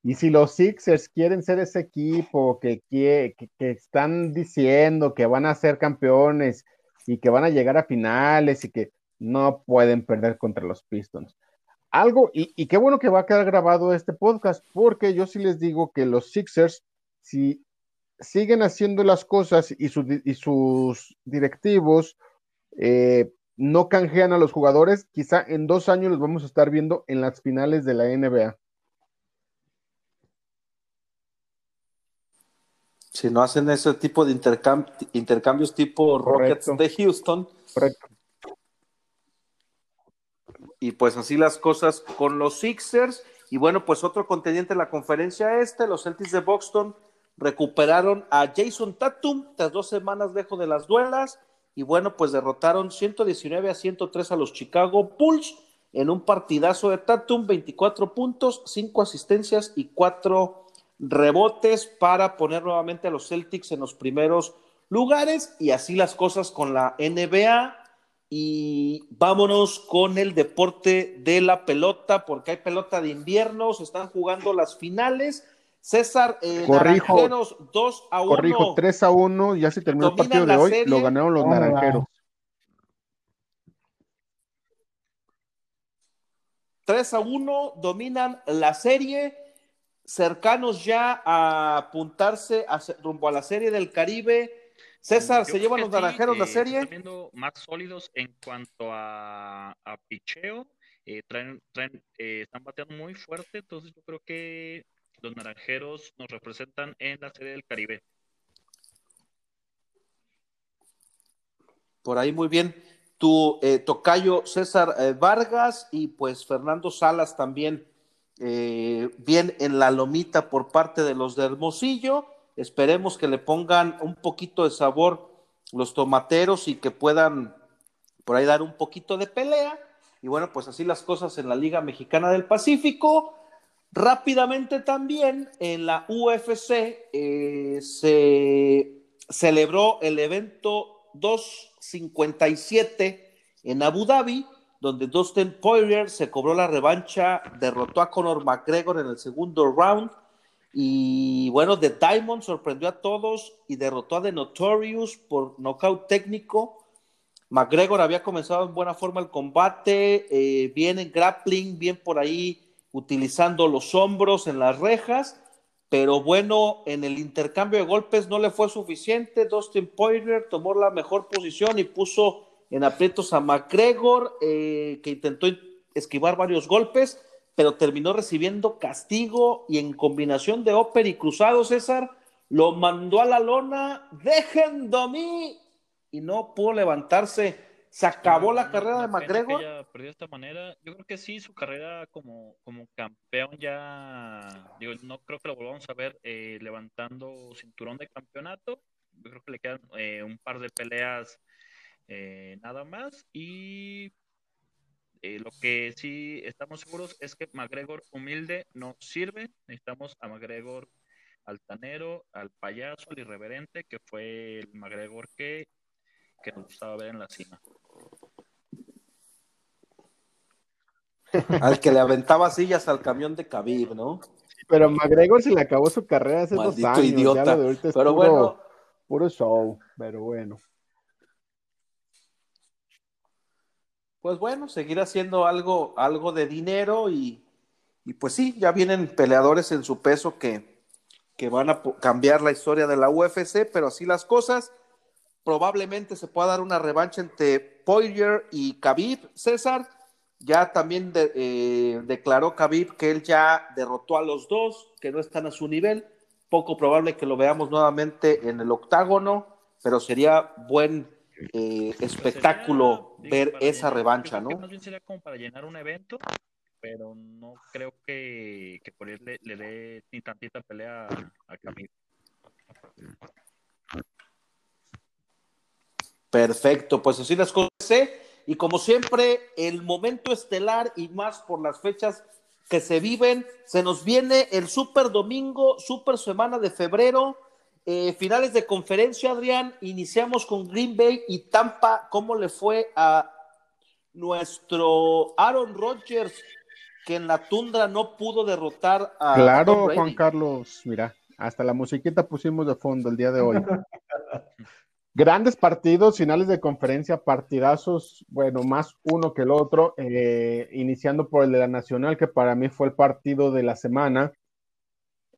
Y si los Sixers quieren ser ese equipo que, que, que están diciendo que van a ser campeones y que van a llegar a finales y que no pueden perder contra los Pistons algo, y, qué bueno que va a quedar grabado este podcast, porque yo sí les digo que los Sixers, si siguen haciendo las cosas y, sus directivos eh, no canjean a los jugadores, quizá en dos años los vamos a estar viendo en las finales de la NBA. Si no hacen ese tipo de intercambios tipo Rockets de Houston, Correcto y pues así las cosas con los Sixers. Y bueno, pues otro contendiente en la conferencia este, los Celtics de Boston recuperaron a Jason Tatum tras dos semanas lejos de las duelas. Y bueno, pues derrotaron 119 a 103 a los Chicago Bulls en un partidazo de Tatum, 24 puntos, 5 asistencias y 4 rebotes para poner nuevamente a los Celtics en los primeros lugares. Y así las cosas con la NBA. Y vámonos con el deporte de la pelota, porque hay pelota de invierno, se están jugando las finales. César, eh, Naranjeros 2 a 1. Corrijo, 3 a 1, ya se terminó el partido de hoy, lo ganaron los Naranjeros. 3 a 1, dominan la serie, cercanos ya a apuntarse rumbo a la serie del Caribe César, ¿se llevan los naranjeros la serie? Están viendo más sólidos en cuanto a, a picheo. Eh, traen, traen, eh, están bateando muy fuerte, entonces yo creo que los naranjeros nos representan en la serie del Caribe. Por ahí muy bien. tu eh, tocayo César eh, Vargas y pues Fernando Salas también eh, bien en la lomita por parte de los de Hermosillo. Esperemos que le pongan un poquito de sabor los tomateros y que puedan por ahí dar un poquito de pelea. Y bueno, pues así las cosas en la Liga Mexicana del Pacífico. Rápidamente también en la UFC eh, se celebró el evento 257 en Abu Dhabi, donde Dustin Poirier se cobró la revancha, derrotó a Conor McGregor en el segundo round. Y bueno, The Diamond sorprendió a todos y derrotó a The Notorious por nocaut técnico. McGregor había comenzado en buena forma el combate, eh, bien en grappling, bien por ahí utilizando los hombros en las rejas, pero bueno, en el intercambio de golpes no le fue suficiente. Dustin Poirier tomó la mejor posición y puso en aprietos a McGregor, eh, que intentó esquivar varios golpes, pero terminó recibiendo castigo y en combinación de ópera y cruzado, César, lo mandó a la lona, dejen de mí, y no pudo levantarse. Se acabó la carrera de McGregor. perdió de esta manera. Yo creo que sí, su carrera como, como campeón ya, digo, no creo que lo volvamos a ver eh, levantando cinturón de campeonato. Yo creo que le quedan eh, un par de peleas eh, nada más. Y lo que sí estamos seguros es que McGregor humilde no sirve. Necesitamos a McGregor altanero, al payaso, al irreverente, que fue el McGregor que que nos gustaba ver en la cima. Al que le aventaba sillas al camión de Khabib, ¿no? Pero McGregor se le acabó su carrera hace dos años. idiota. pero bueno. Puro show, pero bueno. Pues bueno, seguir haciendo algo, algo de dinero y, y pues sí, ya vienen peleadores en su peso que, que van a cambiar la historia de la UFC, pero así las cosas probablemente se pueda dar una revancha entre Poirier y Khabib. César ya también eh, declaró Khabib que él ya derrotó a los dos, que no están a su nivel. Poco probable que lo veamos nuevamente en el octágono, pero sería buen eh, pues espectáculo ver esa revancha, ¿no? Más bien sería como para llenar un evento, pero no creo que, que por él le, dé ni tantita pelea a Khabib. Perfecto, pues así las cosas. Y como siempre, el momento estelar y más por las fechas que se viven, se nos viene el Super Domingo, Super Semana de Febrero, eh, finales de conferencia, Adrián. Iniciamos con Green Bay y Tampa. ¿Cómo le fue a nuestro Aaron Rodgers, que en la tundra no pudo derrotar a. Claro, Juan Carlos, mira, hasta la musiquita pusimos de fondo el día de hoy. Grandes partidos, finales de conferencia, partidazos, bueno, más uno que el otro, eh, iniciando por el de la Nacional, que para mí fue el partido de la semana.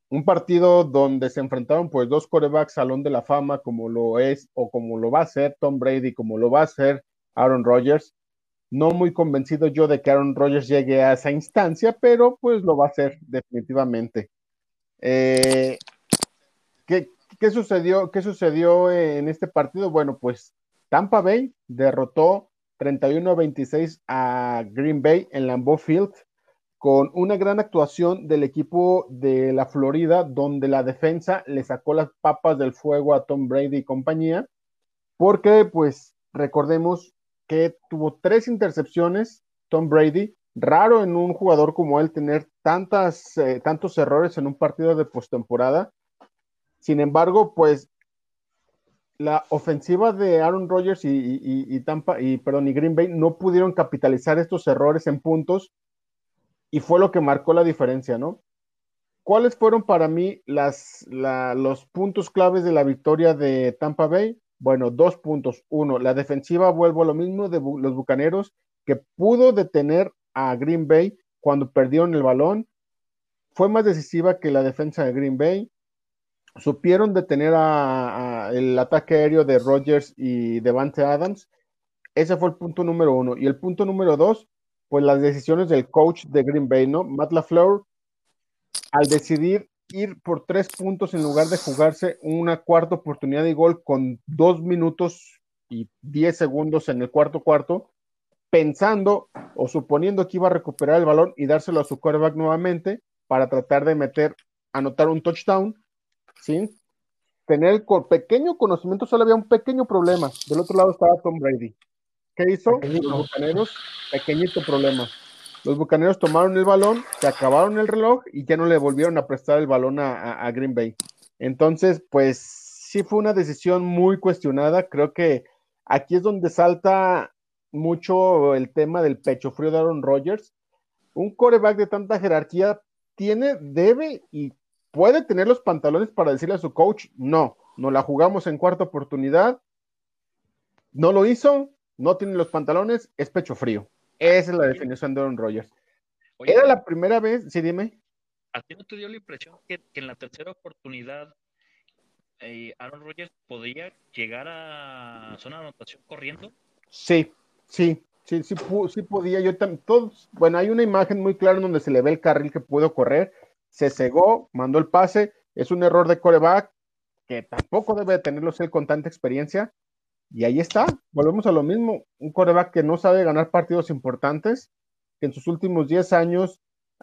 Un partido donde se enfrentaron pues dos corebacks salón de la fama, como lo es o como lo va a ser Tom Brady, como lo va a ser Aaron Rodgers. No muy convencido yo de que Aaron Rodgers llegue a esa instancia, pero pues lo va a hacer definitivamente. Eh, ¿qué, ¿Qué sucedió, ¿Qué sucedió en este partido? Bueno, pues Tampa Bay derrotó 31 a 26 a Green Bay en Lambeau Field con una gran actuación del equipo de la Florida, donde la defensa le sacó las papas del fuego a Tom Brady y compañía, porque pues recordemos que tuvo tres intercepciones Tom Brady, raro en un jugador como él tener tantas, eh, tantos errores en un partido de postemporada, sin embargo, pues la ofensiva de Aaron Rodgers y, Tampa y perdón y Green Bay no pudieron capitalizar estos errores en puntos y fue lo que marcó la diferencia, ¿no? ¿Cuáles fueron para mí las, los puntos claves de la victoria de Tampa Bay? Bueno, dos puntos. Uno, la defensiva, vuelvo a lo mismo de los Bucaneros, que pudo detener a Green Bay cuando perdieron el balón. Fue más decisiva que la defensa de Green Bay supieron detener a, el ataque aéreo de Rodgers y Devante Adams. Ese fue el punto número uno. Y el punto número dos, pues las decisiones del coach de Green Bay, ¿no? Matt LaFleur, al decidir ir por tres puntos en lugar de jugarse una cuarta oportunidad de gol con dos minutos y 10 segundos en el cuarto cuarto, pensando o suponiendo que iba a recuperar el balón y dárselo a su quarterback nuevamente para tratar de meter, anotar un touchdown, sin tener el pequeño conocimiento, solo había un pequeño problema. Del otro lado estaba Tom Brady. ¿Qué hizo? Los bucaneros, pequeñito problema. Los bucaneros tomaron el balón, se acabaron el reloj y ya no le volvieron a prestar el balón a Green Bay. Entonces, pues sí fue una decisión muy cuestionada. Creo que aquí es donde salta mucho el tema del pecho frío de Aaron Rodgers. Un coreback de tanta jerarquía tiene, debe y puede tener los pantalones para decirle a su coach, no, no la jugamos en cuarta oportunidad, no lo hizo, no tiene los pantalones, es pecho frío. Esa es la definición de Aaron Rodgers. Era la primera vez, sí, dime. ¿A ti no te dio la impresión que, en la tercera oportunidad eh, Aaron Rodgers podría llegar a zona de anotación corriendo? Sí, sí, sí, sí, sí podía. Yo también, todos, bueno, hay una imagen muy clara donde se le ve el carril que pudo correr, se cegó, mandó el pase, es un error de coreback que tampoco debe tenerlo él con tanta experiencia. Y ahí está, volvemos a lo mismo, un coreback que no sabe ganar partidos importantes, que en sus últimos 10 años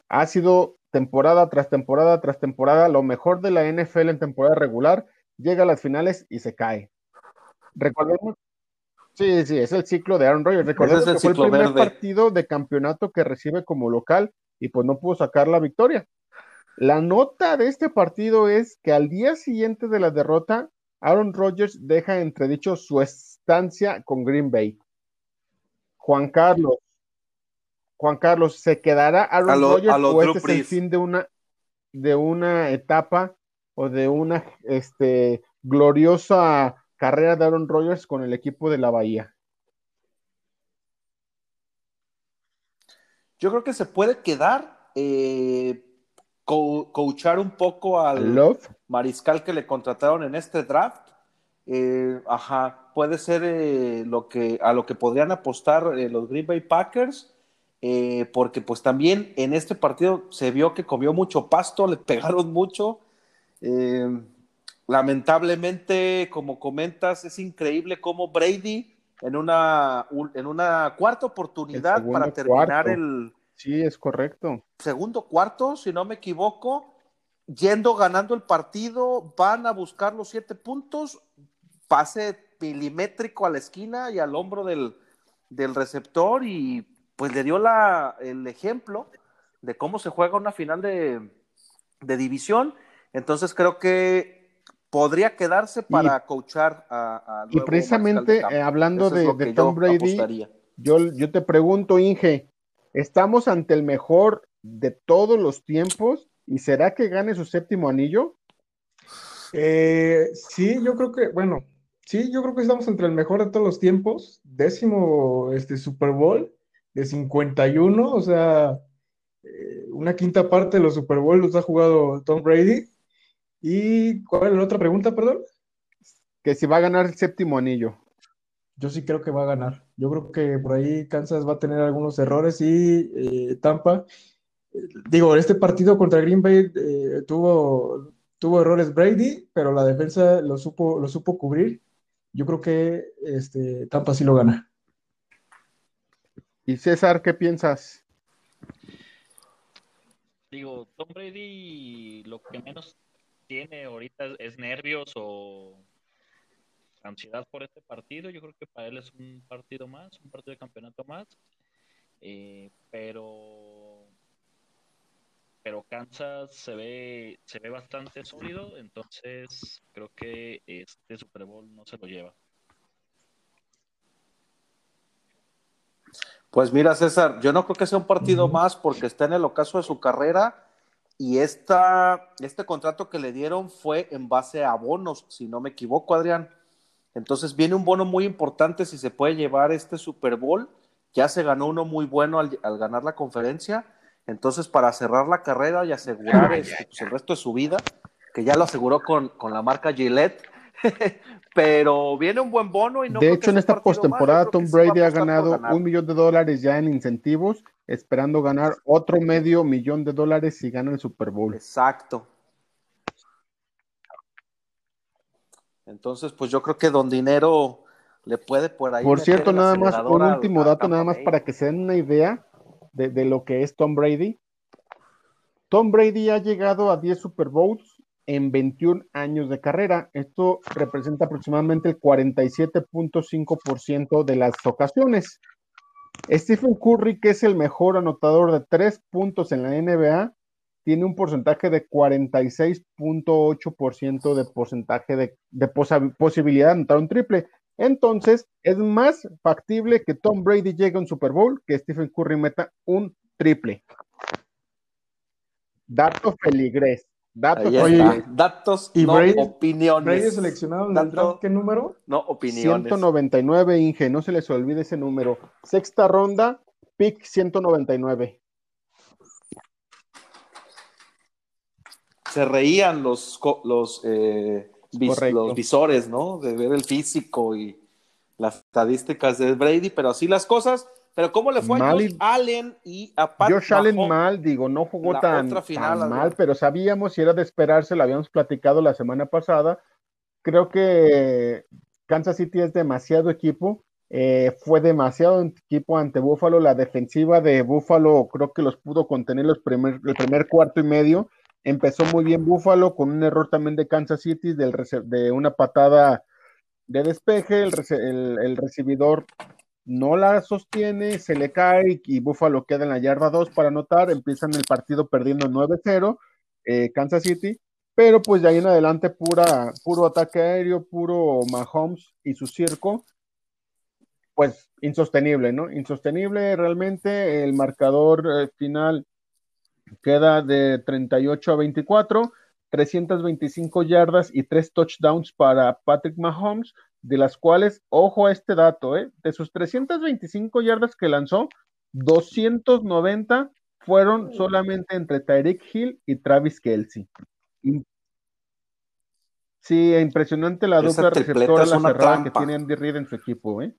ha sido temporada tras temporada tras temporada lo mejor de la NFL en temporada regular, llega a las finales y se cae. Recordemos, Sí, sí, es el ciclo de Aaron Rodgers. Recordemos que fue el primer partido de campeonato que recibe como local y pues no pudo sacar la victoria. La nota de este partido es que al día siguiente de la derrota, Aaron Rodgers deja entredicho su estancia con Green Bay. Juan Carlos, Juan Carlos, ¿se quedará Aaron Rodgers o este es el fin de una, de una etapa o de una este, gloriosa carrera de Aaron Rodgers con el equipo de la Bahía? Yo creo que se puede quedar, eh, coachar un poco al mariscal que le contrataron en este draft. Eh, ajá, puede ser eh, lo que, a lo que podrían apostar los Green Bay Packers, porque pues también en este partido se vio que comió mucho pasto, le pegaron mucho. Lamentablemente, como comentas, es increíble cómo Brady en una, en una cuarta oportunidad para terminar el... Sí, es correcto. Segundo cuarto, si no me equivoco, yendo ganando el partido, van a buscar los siete puntos, pase milimétrico a la esquina y al hombro del, del receptor y pues le dio la, el ejemplo de cómo se juega una final de, de división. Entonces creo que podría quedarse para coachar a, Y precisamente eh, hablando de, Tom Brady, yo, yo, te pregunto, Inge, ¿estamos ante el mejor de todos los tiempos? ¿Y será que gane su séptimo anillo? Eh, sí, yo creo que, bueno, sí, yo creo que estamos entre el mejor de todos los tiempos, décimo este, Super Bowl de 51, o sea, eh, una quinta parte de los Super Bowl los ha jugado Tom Brady ¿Y cuál es la otra pregunta, perdón? Que si va a ganar el séptimo anillo. Yo sí creo que va a ganar. Yo creo que por ahí Kansas va a tener algunos errores y eh, Tampa. digo, este partido contra Green Bay eh, tuvo, tuvo errores Brady, pero la defensa lo supo, lo supo cubrir. Yo creo que este, Tampa sí lo gana. ¿Y César, qué piensas? Digo, Tom Brady lo que menos tiene ahorita es nervios o ansiedad por este partido. Yo creo que para él es un partido más, un partido de campeonato más. Eh, pero pero Kansas se ve se ve bastante sólido, entonces creo que este Super Bowl no se lo lleva. Pues mira, César, yo no creo que sea un partido más porque está en el ocaso de su carrera y esta, este contrato que le dieron fue en base a bonos, si no me equivoco, Adrián. Entonces viene un bono muy importante si se puede llevar este Super Bowl. Ya se ganó uno muy bueno al, ganar la conferencia. Entonces, para cerrar la carrera y asegurar este, pues, el resto de su vida, que ya lo aseguró con, con la marca Gillette, pero viene un buen bono. Y no de hecho, en esta postemporada, Tom Brady ha ganado un millón de dólares ya en incentivos esperando ganar otro medio millón de dólares si gana el Super Bowl. Exacto. Entonces, pues yo creo que don dinero le puede por ahí. Por cierto, nada más, un último dato, nada más para que se den una idea de, de lo que es Tom Brady. Tom Brady ha llegado a 10 Super Bowls en 21 años de carrera. Esto representa aproximadamente el 47.5% de las ocasiones. Stephen Curry, que es el mejor anotador de tres puntos en la NBA, tiene un porcentaje de 46.8% de porcentaje de, de posa- posibilidad de anotar un triple. Entonces, es más factible que Tom Brady llegue a un Super Bowl que Stephen Curry meta un triple. Dato feligrés. Datos, ¿y no Brady- opiniones. Brady seleccionado en el Dato- draft, ¿qué número? No opiniones. 199, Inge, no se les olvide ese número. Sexta ronda, pick 199. Se reían los, eh, vis- los visores, ¿no? De ver el físico y las estadísticas de Brady, pero así las cosas. Pero ¿cómo le fue a Josh y- Allen y a Pat Josh Allen mal, digo, no jugó tan, final, tan mal, pero sabíamos si era de esperarse, lo habíamos platicado la semana pasada. Creo que Kansas City es demasiado equipo, eh, fue demasiado equipo ante Buffalo. La defensiva de Buffalo creo que los pudo contener los primer, el primer cuarto y medio. Empezó muy bien Buffalo con un error también de Kansas City de una patada de despeje, el recibidor no la sostiene, se le cae y Buffalo queda en la yarda 2 para anotar, empiezan el partido perdiendo 9-0, eh, Kansas City, pero pues de ahí en adelante pura, puro ataque aéreo, puro Mahomes y su circo, pues insostenible, ¿no? Insostenible realmente, el marcador eh, final queda de 38 a 24, 325 yardas y 3 touchdowns para Patrick Mahomes, de las cuales, ojo a este dato, ¿eh? de sus 325 yardas que lanzó, 290 fueron solamente entre Tyreek Hill y Travis Kelsey. Sí, impresionante la Esa dupla receptora la cerrada que trampa. tiene Andy Reid en su equipo, ¿eh?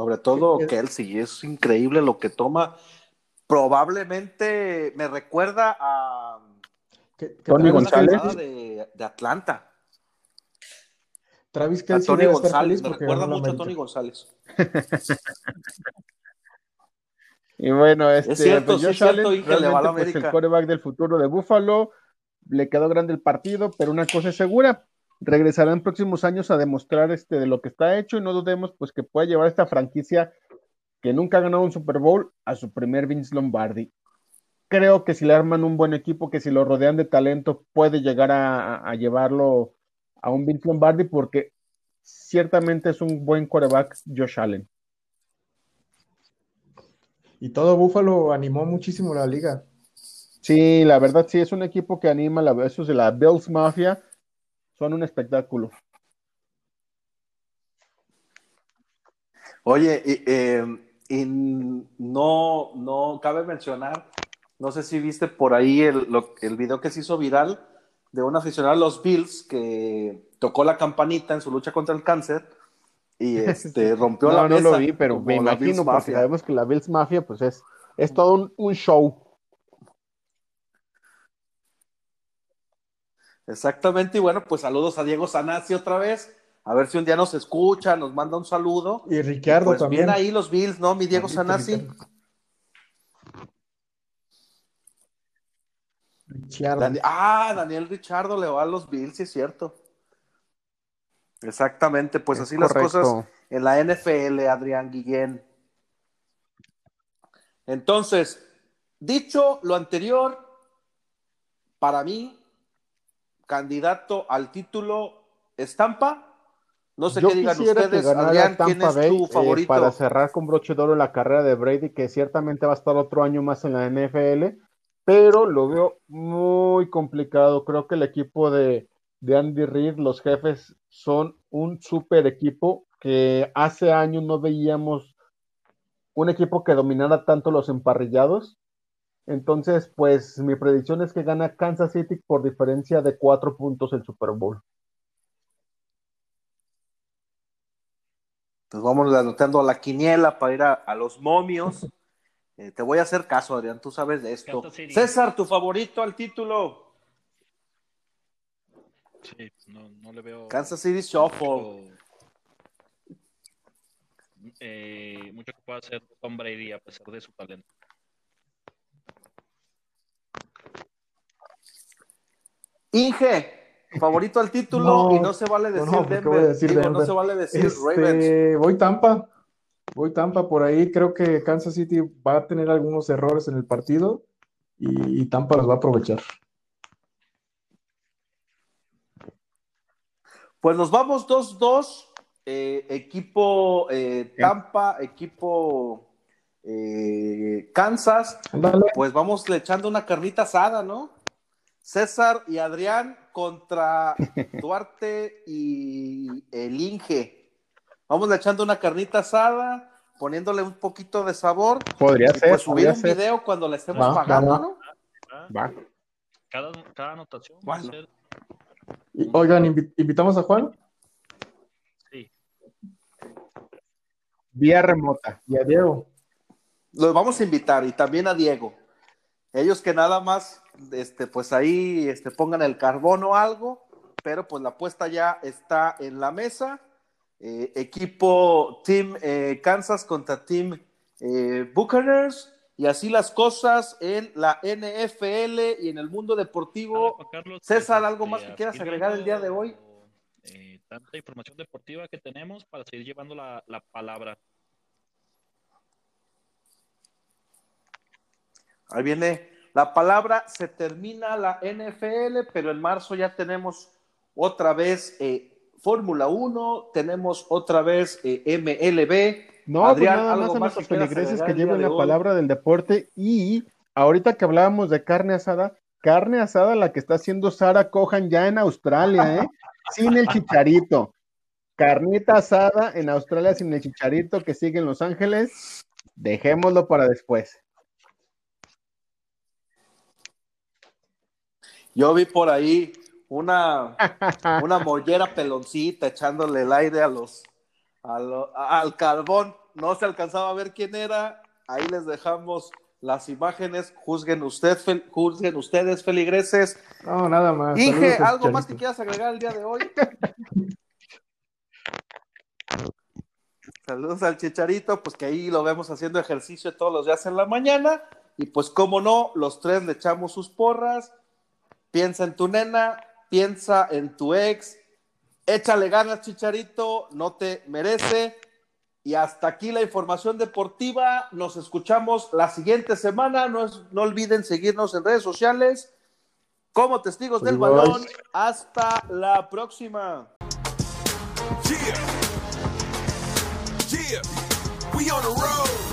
Sobre todo es- Kelsey, es increíble lo que toma. Probablemente me recuerda a ¿Qué- qué Tony González. de, de Atlanta. Travis A Kelsey Tony González, me recuerda mucho a. Tony González. Y bueno, este, cierto, pues sí es cierto, Allen, Inge, le va a la realmente, pues, el quarterback del futuro de Buffalo, le quedó grande el partido, pero una cosa es segura, regresará en próximos años a demostrar este, de lo que está hecho y no dudemos pues que pueda llevar esta franquicia que nunca ha ganado un Super Bowl a su primer Vince Lombardi. Creo que si le arman un buen equipo, que si lo rodean de talento, puede llegar a, llevarlo a un Vince Lombardi porque ciertamente es un buen quarterback Josh Allen. Y todo Buffalo animó muchísimo la liga. Sí, la verdad sí, es un equipo que anima, la, esos de la Bills Mafia son un espectáculo. Oye, y, eh, y no, no cabe mencionar, no sé si viste por ahí el, lo- el video que se hizo viral de un aficionado a los Bills que tocó la campanita en su lucha contra el cáncer y este, rompió No, la no mesa. lo vi, pero me imagino porque sabemos que la Bills Mafia pues es, es todo un, un show. Exactamente, y bueno, pues saludos a Diego Sanasi otra vez. A ver si un día nos escucha, nos manda un saludo. Y Ricciardo pues también. bien ahí los Bills, ¿no? Mi Diego Sanasi. Ricciardo. Ricciardo. Dani- ah, Daniel Richardo le va a los Bills, sí es cierto. Exactamente, pues Es así las cosas en la NFL, Adrián Guillén. Entonces, dicho lo anterior, para mí, candidato al título estampa. No sé Yo qué digan ustedes, Adrián, ¿quién es Bay tu eh, favorito? para cerrar con broche de oro la carrera de Brady, que ciertamente va a estar otro año más en la NFL, pero lo veo muy complicado. Creo que el equipo de, de Andy Reid, los jefes, son un super equipo que hace años no veíamos un equipo que dominara tanto los emparrillados. Entonces, pues mi predicción es que gana Kansas City por diferencia de cuatro puntos el Super Bowl. Pues vamos anotando la quiniela para ir a, a los momios. Eh, te voy a hacer caso, Adrián, tú sabes de esto. César, tu favorito al título. Sí, no, no le veo. Kansas City Shuffle. mucho, eh, mucho que pueda hacer Tom Brady a pesar de su talento. Inge, favorito al título No, y no se vale decir no, Denver. voy a decir Digo, no se vale decir Este, Ravens. voy Tampa. Voy Tampa por ahí. Creo que Kansas City va a tener algunos errores en el partido y, y Tampa los va a aprovechar. Pues nos vamos 2-2. eh, equipo eh, Tampa, equipo eh, Kansas. Pues vamos le echando una carnita asada, ¿no? César y Adrián contra Duarte y el Inge. Vamos le echando una carnita asada, poniéndole un poquito de sabor. Podría y ser, pues subir podría un ser. video cuando le estemos Va, pagando, va. ¿no? Va. Cada, cada anotación va a Bueno. ser. Oigan, invi- invitamos a Juan Sí, Vía remota. y a Diego. Los vamos a invitar y también a Diego. Ellos que nada más, este, pues ahí este, pongan el carbón o algo, pero pues la apuesta ya está en la mesa. Eh, equipo Team eh, Kansas contra Team eh, Buccaneers y así las cosas en la NFL y en el mundo deportivo. Carlos, César, pues, ¿algo más este, que quieras agregar el día de hoy? eh, tanta información deportiva que tenemos para seguir llevando la, la palabra. Ahí viene la palabra, se termina la NFL, pero en marzo ya tenemos otra vez eh, Fórmula 1, tenemos otra vez eh, MLB. No, Adrián, pues nada ¿algo más a nuestros agregar que lleven la palabra del deporte. Y ahorita que hablábamos de carne asada, carne asada la que está haciendo Sara Cohan ya en Australia, ¿eh? Sin el chicharito. Carnita asada en Australia sin el chicharito que sigue en Los Ángeles. Dejémoslo para después. Yo vi por ahí una, una mollera peloncita echándole el aire a los, a lo- a- al carbón. No se alcanzaba a ver quién era. Ahí les dejamos las imágenes. Juzguen, usted, fel- juzguen ustedes, feligreses. No, nada más. Inge, Saludos a ¿algo más que quieras agregar el día de hoy? Saludos al Chicharito, pues que ahí lo vemos haciendo ejercicio todos los días en la mañana. Y pues, como no, los tres le echamos sus porras. Piensa en tu nena, piensa en tu ex. Échale ganas, Chicharito, no te merece. Y hasta aquí la información deportiva. Nos escuchamos la siguiente semana. No, es- no olviden seguirnos en redes sociales como testigos del balón. Hasta la próxima. Yeah. Yeah. We on the road.